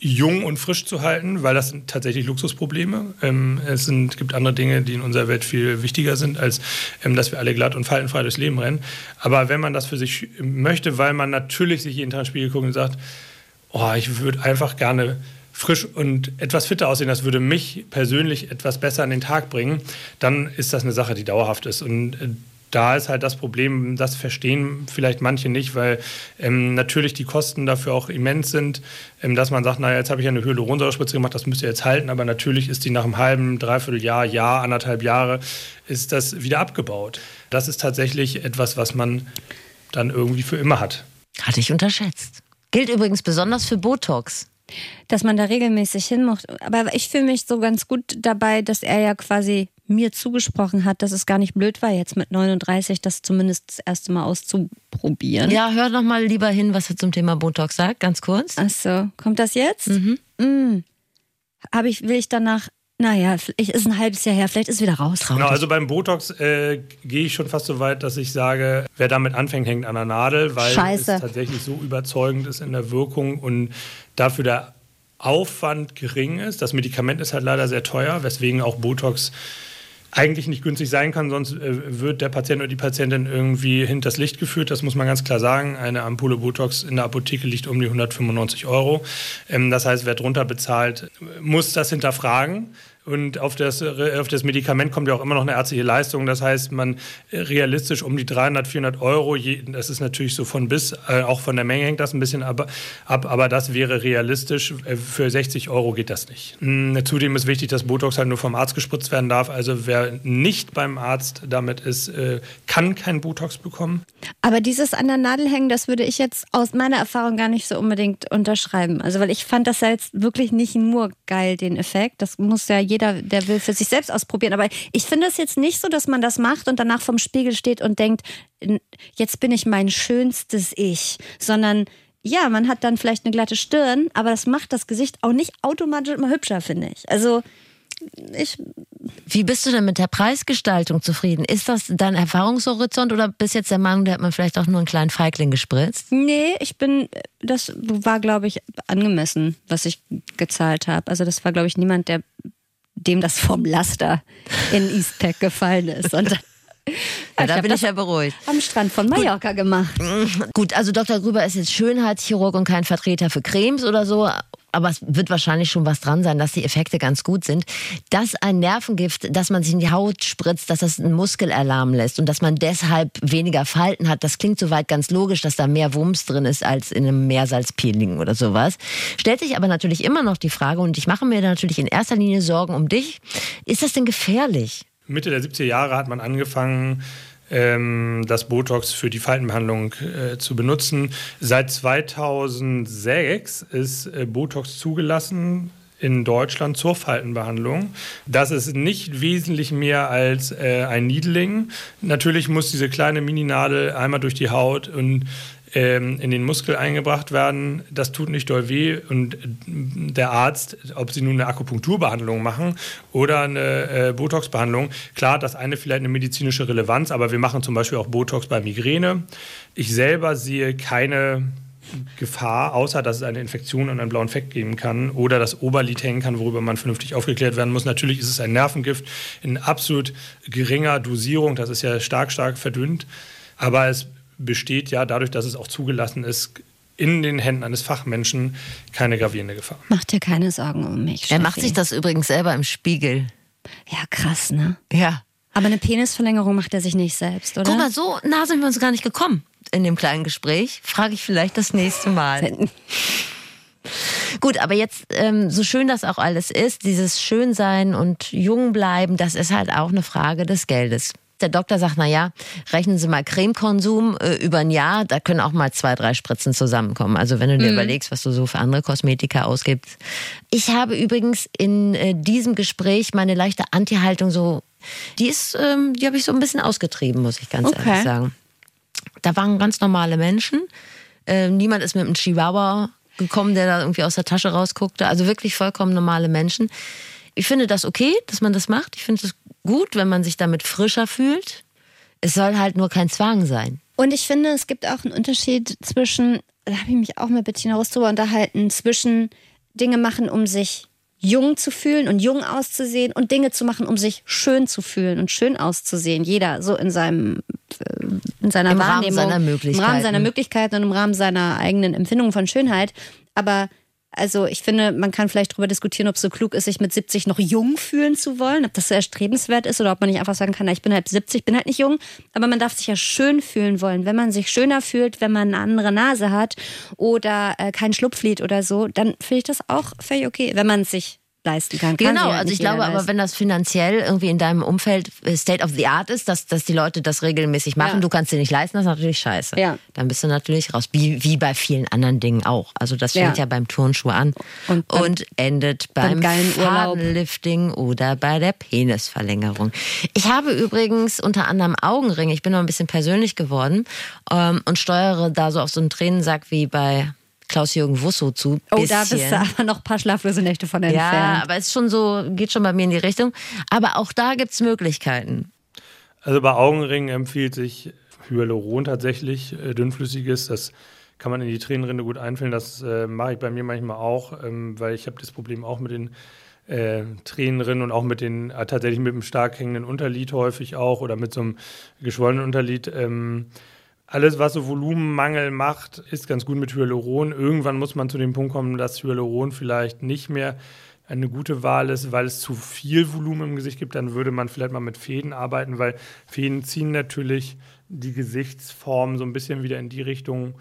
jung und frisch zu halten, weil das sind tatsächlich Luxusprobleme. Ähm, es sind, gibt andere Dinge, die in unserer Welt viel wichtiger sind, als ähm, dass wir alle glatt und faltenfrei durchs Leben rennen. Aber wenn man das für sich möchte, weil man natürlich sich jeden Tag ins Spiegel guckt und sagt, oh, ich würde einfach gerne frisch und etwas fitter aussehen, das würde mich persönlich etwas besser an den Tag bringen, dann ist das eine Sache, die dauerhaft ist. Und äh, da ist halt das Problem, das verstehen vielleicht manche nicht, weil ähm, natürlich die Kosten dafür auch immens sind, ähm, dass man sagt, naja, jetzt habe ich eine Hyaluronsäurespritze gemacht, das müsst ihr jetzt halten, aber natürlich ist die nach einem halben, dreiviertel Jahr, Jahr, anderthalb Jahre, ist das wieder abgebaut. Das ist tatsächlich etwas, was man dann irgendwie für immer hat. Hatte ich unterschätzt. Gilt übrigens besonders für Botox. Dass man da regelmäßig hin muss. Aber ich fühle mich so ganz gut dabei, dass er ja quasi mir zugesprochen hat, dass es gar nicht blöd war, jetzt mit 39 das zumindest das erste Mal auszuprobieren. Ja, hör doch mal lieber hin, was er zum Thema Botox sagt, ganz kurz. Ach so, kommt das jetzt? Mhm. Habe ich, will ich danach, naja, vielleicht ist ein halbes Jahr her, vielleicht ist wieder raus. Genau, also beim Botox äh, gehe ich schon fast so weit, dass ich sage, wer damit anfängt, hängt an der Nadel, weil Scheiße. es tatsächlich so überzeugend ist in der Wirkung und dafür der Aufwand gering ist. Das Medikament ist halt leider sehr teuer, weswegen auch Botox eigentlich nicht günstig sein kann, sonst äh, wird der Patient oder die Patientin irgendwie hinters Licht geführt. Das muss man ganz klar sagen. Eine Ampulle Botox in der Apotheke liegt um die 195 Euro. Ähm, das heißt, wer drunter bezahlt, muss das hinterfragen. Und auf das, auf das Medikament kommt ja auch immer noch eine ärztliche Leistung. Das heißt, man realistisch um die 300, 400 Euro, je, das ist natürlich so von bis, äh, auch von der Menge hängt das ein bisschen ab, ab aber das wäre realistisch. Äh, für 60 Euro geht das nicht. Mhm, zudem ist wichtig, dass Botox halt nur vom Arzt gespritzt werden darf. Also wer nicht beim Arzt damit ist, äh, kann kein Botox bekommen. Aber dieses an der Nadel hängen, das würde ich jetzt aus meiner Erfahrung gar nicht so unbedingt unterschreiben. Also weil ich fand das ja jetzt wirklich nicht nur geil, den Effekt. Das muss ja jeder jeder, der will für sich selbst ausprobieren. Aber ich finde es jetzt nicht so, dass man das macht und danach vom Spiegel steht und denkt, jetzt bin ich mein schönstes Ich, sondern ja, man hat dann vielleicht eine glatte Stirn, aber das macht das Gesicht auch nicht automatisch immer hübscher, finde ich. Also ich. Wie bist du denn mit der Preisgestaltung zufrieden? Ist das dein Erfahrungshorizont oder bist jetzt der Meinung, da hat man vielleicht auch nur einen kleinen Feigling gespritzt? Nee, ich bin, das war, glaube ich, angemessen, was ich gezahlt habe. Also das war, glaube ich, niemand, der dem das vom Laster in Eastpack gefallen ist. Und ja, da bin ich ja beruhigt. Am Strand von Mallorca Gut. gemacht. Gut, also Dr. Grüber ist jetzt Schönheitschirurg und kein Vertreter für Cremes oder so aber es wird wahrscheinlich schon was dran sein, dass die Effekte ganz gut sind, dass ein Nervengift, das man sich in die Haut spritzt, dass das einen Muskelalarm lässt und dass man deshalb weniger Falten hat, das klingt soweit ganz logisch, dass da mehr Wumms drin ist als in einem Meersalzpeeling oder sowas. Stellt sich aber natürlich immer noch die Frage, und ich mache mir natürlich in erster Linie Sorgen um dich, ist das denn gefährlich? Mitte der 70er Jahre hat man angefangen, ähm, das Botox für die Faltenbehandlung äh, zu benutzen. Seit 2006 ist äh, Botox zugelassen in Deutschland zur Faltenbehandlung. Das ist nicht wesentlich mehr als äh, ein Needling. Natürlich muss diese kleine Mininadel einmal durch die Haut und ähm, in den Muskel eingebracht werden. Das tut nicht doll weh und der Arzt, ob sie nun eine Akupunkturbehandlung machen oder eine äh, Botox-Behandlung, klar, das eine vielleicht eine medizinische Relevanz, aber wir machen zum Beispiel auch Botox bei Migräne. Ich selber sehe keine Gefahr, außer dass es eine Infektion und einen blauen Fleck geben kann oder das Oberlid hängen kann, worüber man vernünftig aufgeklärt werden muss. Natürlich ist es ein Nervengift in absolut geringer Dosierung, das ist ja stark, stark verdünnt, aber es besteht ja dadurch, dass es auch zugelassen ist, in den Händen eines Fachmenschen keine gravierende Gefahr. Macht dir keine Sorgen um mich. Steffi. Er macht sich das übrigens selber im Spiegel. Ja, krass, ne? Ja. Aber eine Penisverlängerung macht er sich nicht selbst, oder? Guck mal, so nah sind wir uns gar nicht gekommen in dem kleinen Gespräch. Frage ich vielleicht das nächste Mal. Gut, aber jetzt, ähm, so schön das auch alles ist, dieses Schönsein und jung bleiben, das ist halt auch eine Frage des Geldes. Der Doktor sagt, na ja, rechnen Sie mal Cremekonsum äh, über ein Jahr, da können auch mal zwei, drei Spritzen zusammenkommen. Also wenn du dir mhm. überlegst, was du so für andere Kosmetika ausgibst. Ich habe übrigens in äh, diesem Gespräch meine leichte Anti-Haltung so, die ist, ähm, die habe ich so ein bisschen ausgetrieben, muss ich ganz okay. ehrlich sagen. Da waren ganz normale Menschen. Äh, niemand ist mit einem Chihuahua gekommen, der da irgendwie aus der Tasche rausguckte. Also wirklich vollkommen normale Menschen. Ich finde das okay, dass man das macht. Ich finde es gut, wenn man sich damit frischer fühlt. Es soll halt nur kein Zwang sein. Und ich finde, es gibt auch einen Unterschied zwischen, da habe ich mich auch mit Bettina Rust drüber unterhalten, zwischen Dinge machen, um sich jung zu fühlen und jung auszusehen und Dinge zu machen, um sich schön zu fühlen und schön auszusehen. Jeder so in seinem äh, in seiner Im Wahrnehmung, Rahmen seiner Möglichkeiten. im Rahmen seiner Möglichkeiten und im Rahmen seiner eigenen Empfindung von Schönheit. Aber also ich finde, man kann vielleicht darüber diskutieren, ob es so klug ist, sich mit 70 noch jung fühlen zu wollen, ob das so erstrebenswert ist oder ob man nicht einfach sagen kann, na, ich bin halt 70, bin halt nicht jung, aber man darf sich ja schön fühlen wollen. Wenn man sich schöner fühlt, wenn man eine andere Nase hat oder äh, kein Schlupflied oder so, dann finde ich das auch völlig okay, wenn man sich leisten kann. kann genau, halt also ich glaube aber, wenn das finanziell irgendwie in deinem Umfeld äh, State of the Art ist, dass, dass die Leute das regelmäßig machen, ja. du kannst dir nicht leisten, das ist natürlich scheiße. Ja. Dann bist du natürlich raus, wie, wie bei vielen anderen Dingen auch. Also das fängt ja, ja beim Turnschuh an und, beim, und endet beim, beim Fadenlifting oder bei der Penisverlängerung. Ich habe übrigens unter anderem Augenringe, ich bin noch ein bisschen persönlich geworden ähm, und steuere da so auf so einen Tränensack wie bei Klaus-Jürgen Wusso zu. Oh, da bist du aber noch ein paar schlaflose Nächte von entfernt. Ja, aber es ist schon so, geht schon bei mir in die Richtung. Aber auch da gibt es Möglichkeiten. Also bei Augenringen empfiehlt sich Hyaluron tatsächlich, äh, dünnflüssiges. Das kann man in die Tränenrinde gut einfüllen. Das äh, mache ich bei mir manchmal auch, ähm, weil ich habe das Problem auch mit den äh, Tränen drin und auch mit den äh, tatsächlich mit einem stark hängenden Unterlied häufig auch oder mit so einem geschwollenen Unterlied. Ähm, alles, was so Volumenmangel macht, ist ganz gut mit Hyaluron. Irgendwann muss man zu dem Punkt kommen, dass Hyaluron vielleicht nicht mehr eine gute Wahl ist, weil es zu viel Volumen im Gesicht gibt, dann würde man vielleicht mal mit Fäden arbeiten, weil Fäden ziehen natürlich die Gesichtsform so ein bisschen wieder in die Richtung,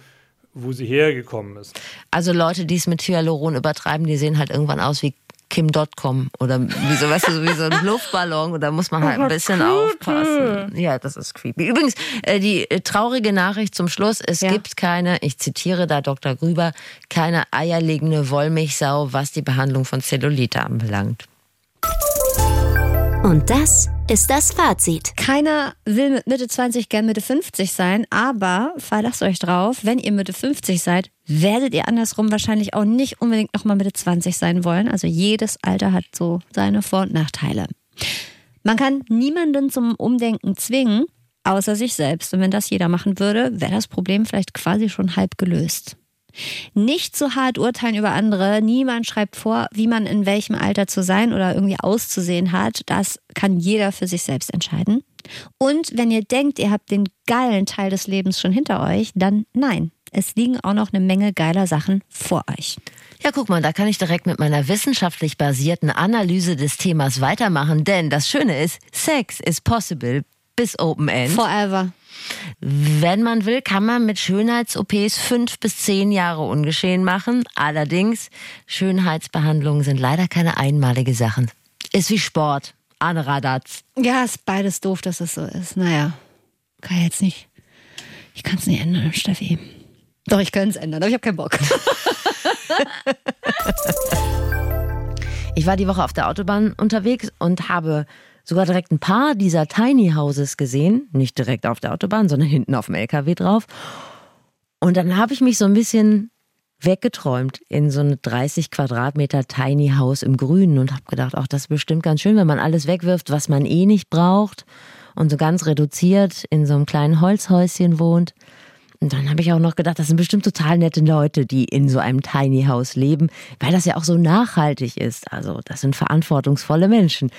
wo sie hergekommen ist. Also Leute, die es mit Hyaluron übertreiben, die sehen halt irgendwann aus wie Kim.com oder wie so, weißt du, wie so ein Luftballon und da muss man halt ein bisschen aufpassen. Ja, das ist creepy. Übrigens, äh, die äh, traurige Nachricht zum Schluss, es ja. gibt keine, ich zitiere da Dr. Grüber, keine eierlegende Wollmilchsau, was die Behandlung von Zellulite anbelangt. Und das ist das Fazit. Keiner will mit Mitte 20 gern Mitte 50 sein, aber verlasst euch drauf, wenn ihr Mitte 50 seid, werdet ihr andersrum wahrscheinlich auch nicht unbedingt nochmal Mitte 20 sein wollen. Also jedes Alter hat so seine Vor- und Nachteile. Man kann niemanden zum Umdenken zwingen, außer sich selbst. Und wenn das jeder machen würde, wäre das Problem vielleicht quasi schon halb gelöst. Nicht zu hart urteilen über andere. Niemand schreibt vor, wie man in welchem Alter zu sein oder irgendwie auszusehen hat. Das kann jeder für sich selbst entscheiden. Und wenn ihr denkt, ihr habt den geilen Teil des Lebens schon hinter euch, dann nein. Es liegen auch noch eine Menge geiler Sachen vor euch. Ja, guck mal, da kann ich direkt mit meiner wissenschaftlich basierten Analyse des Themas weitermachen, denn das Schöne ist, Sex is possible bis Open End. Forever. Wenn man will, kann man mit Schönheits-OPs fünf bis zehn Jahre ungeschehen machen. Allerdings, Schönheitsbehandlungen sind leider keine einmalige Sachen. Ist wie Sport. Anne Radatz. Ja, ist beides doof, dass es so ist. Naja, kann ich jetzt nicht. Ich kann es nicht ändern, Steffi. Doch, ich könnte es ändern, aber ich habe keinen Bock. ich war die Woche auf der Autobahn unterwegs und habe sogar direkt ein paar dieser Tiny Houses gesehen. Nicht direkt auf der Autobahn, sondern hinten auf dem LKW drauf. Und dann habe ich mich so ein bisschen weggeträumt in so eine 30 Quadratmeter Tiny House im Grünen und habe gedacht, ach, das ist bestimmt ganz schön, wenn man alles wegwirft, was man eh nicht braucht und so ganz reduziert in so einem kleinen Holzhäuschen wohnt. Und dann habe ich auch noch gedacht, das sind bestimmt total nette Leute, die in so einem Tiny House leben, weil das ja auch so nachhaltig ist. Also das sind verantwortungsvolle Menschen.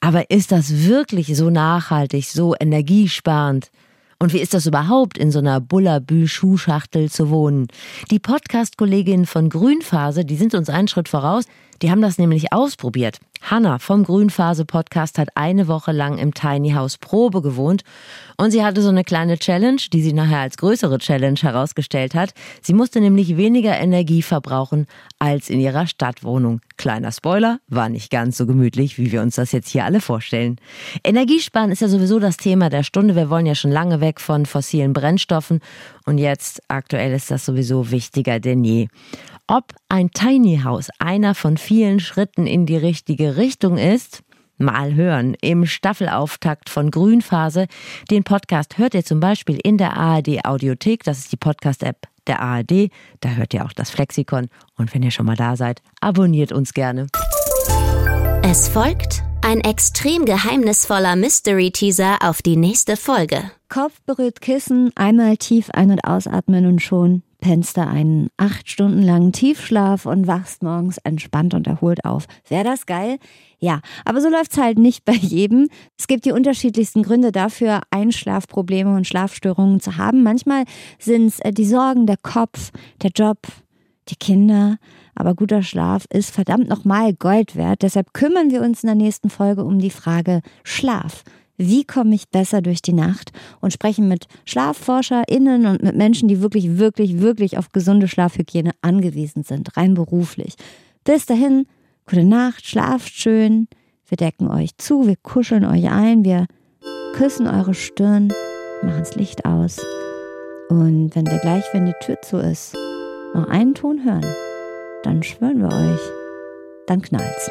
Aber ist das wirklich so nachhaltig, so energiesparend? Und wie ist das überhaupt, in so einer Bullabü-Schuhschachtel zu wohnen? Die Podcast-Kolleginnen von Grünphase, die sind uns einen Schritt voraus, die haben das nämlich ausprobiert. Hanna vom Grünphase Podcast hat eine Woche lang im Tiny House Probe gewohnt und sie hatte so eine kleine Challenge, die sie nachher als größere Challenge herausgestellt hat. Sie musste nämlich weniger Energie verbrauchen als in ihrer Stadtwohnung. Kleiner Spoiler, war nicht ganz so gemütlich, wie wir uns das jetzt hier alle vorstellen. Energiesparen ist ja sowieso das Thema der Stunde. Wir wollen ja schon lange weg von fossilen Brennstoffen und jetzt aktuell ist das sowieso wichtiger denn je. Ob ein Tiny House einer von vielen Schritten in die richtige Richtung ist, mal hören im Staffelauftakt von Grünphase. Den Podcast hört ihr zum Beispiel in der ARD Audiothek, das ist die Podcast-App der ARD. Da hört ihr auch das Flexikon. Und wenn ihr schon mal da seid, abonniert uns gerne. Es folgt ein extrem geheimnisvoller Mystery-Teaser auf die nächste Folge. Kopf berührt Kissen, einmal tief ein- und ausatmen und schon pennst du einen acht Stunden langen Tiefschlaf und wachst morgens entspannt und erholt auf. Wäre das geil? Ja, aber so läuft's halt nicht bei jedem. Es gibt die unterschiedlichsten Gründe dafür, Einschlafprobleme und Schlafstörungen zu haben. Manchmal sind's äh, die Sorgen, der Kopf, der Job, die Kinder. Aber guter Schlaf ist verdammt nochmal Gold wert. Deshalb kümmern wir uns in der nächsten Folge um die Frage Schlaf wie komme ich besser durch die Nacht und sprechen mit SchlafforscherInnen und mit Menschen, die wirklich, wirklich, wirklich auf gesunde Schlafhygiene angewiesen sind, rein beruflich. Bis dahin, gute Nacht, schlaft schön, wir decken euch zu, wir kuscheln euch ein, wir küssen eure Stirn, machen das Licht aus. Und wenn wir gleich, wenn die Tür zu ist, noch einen Ton hören, dann schwören wir euch, dann knallt's.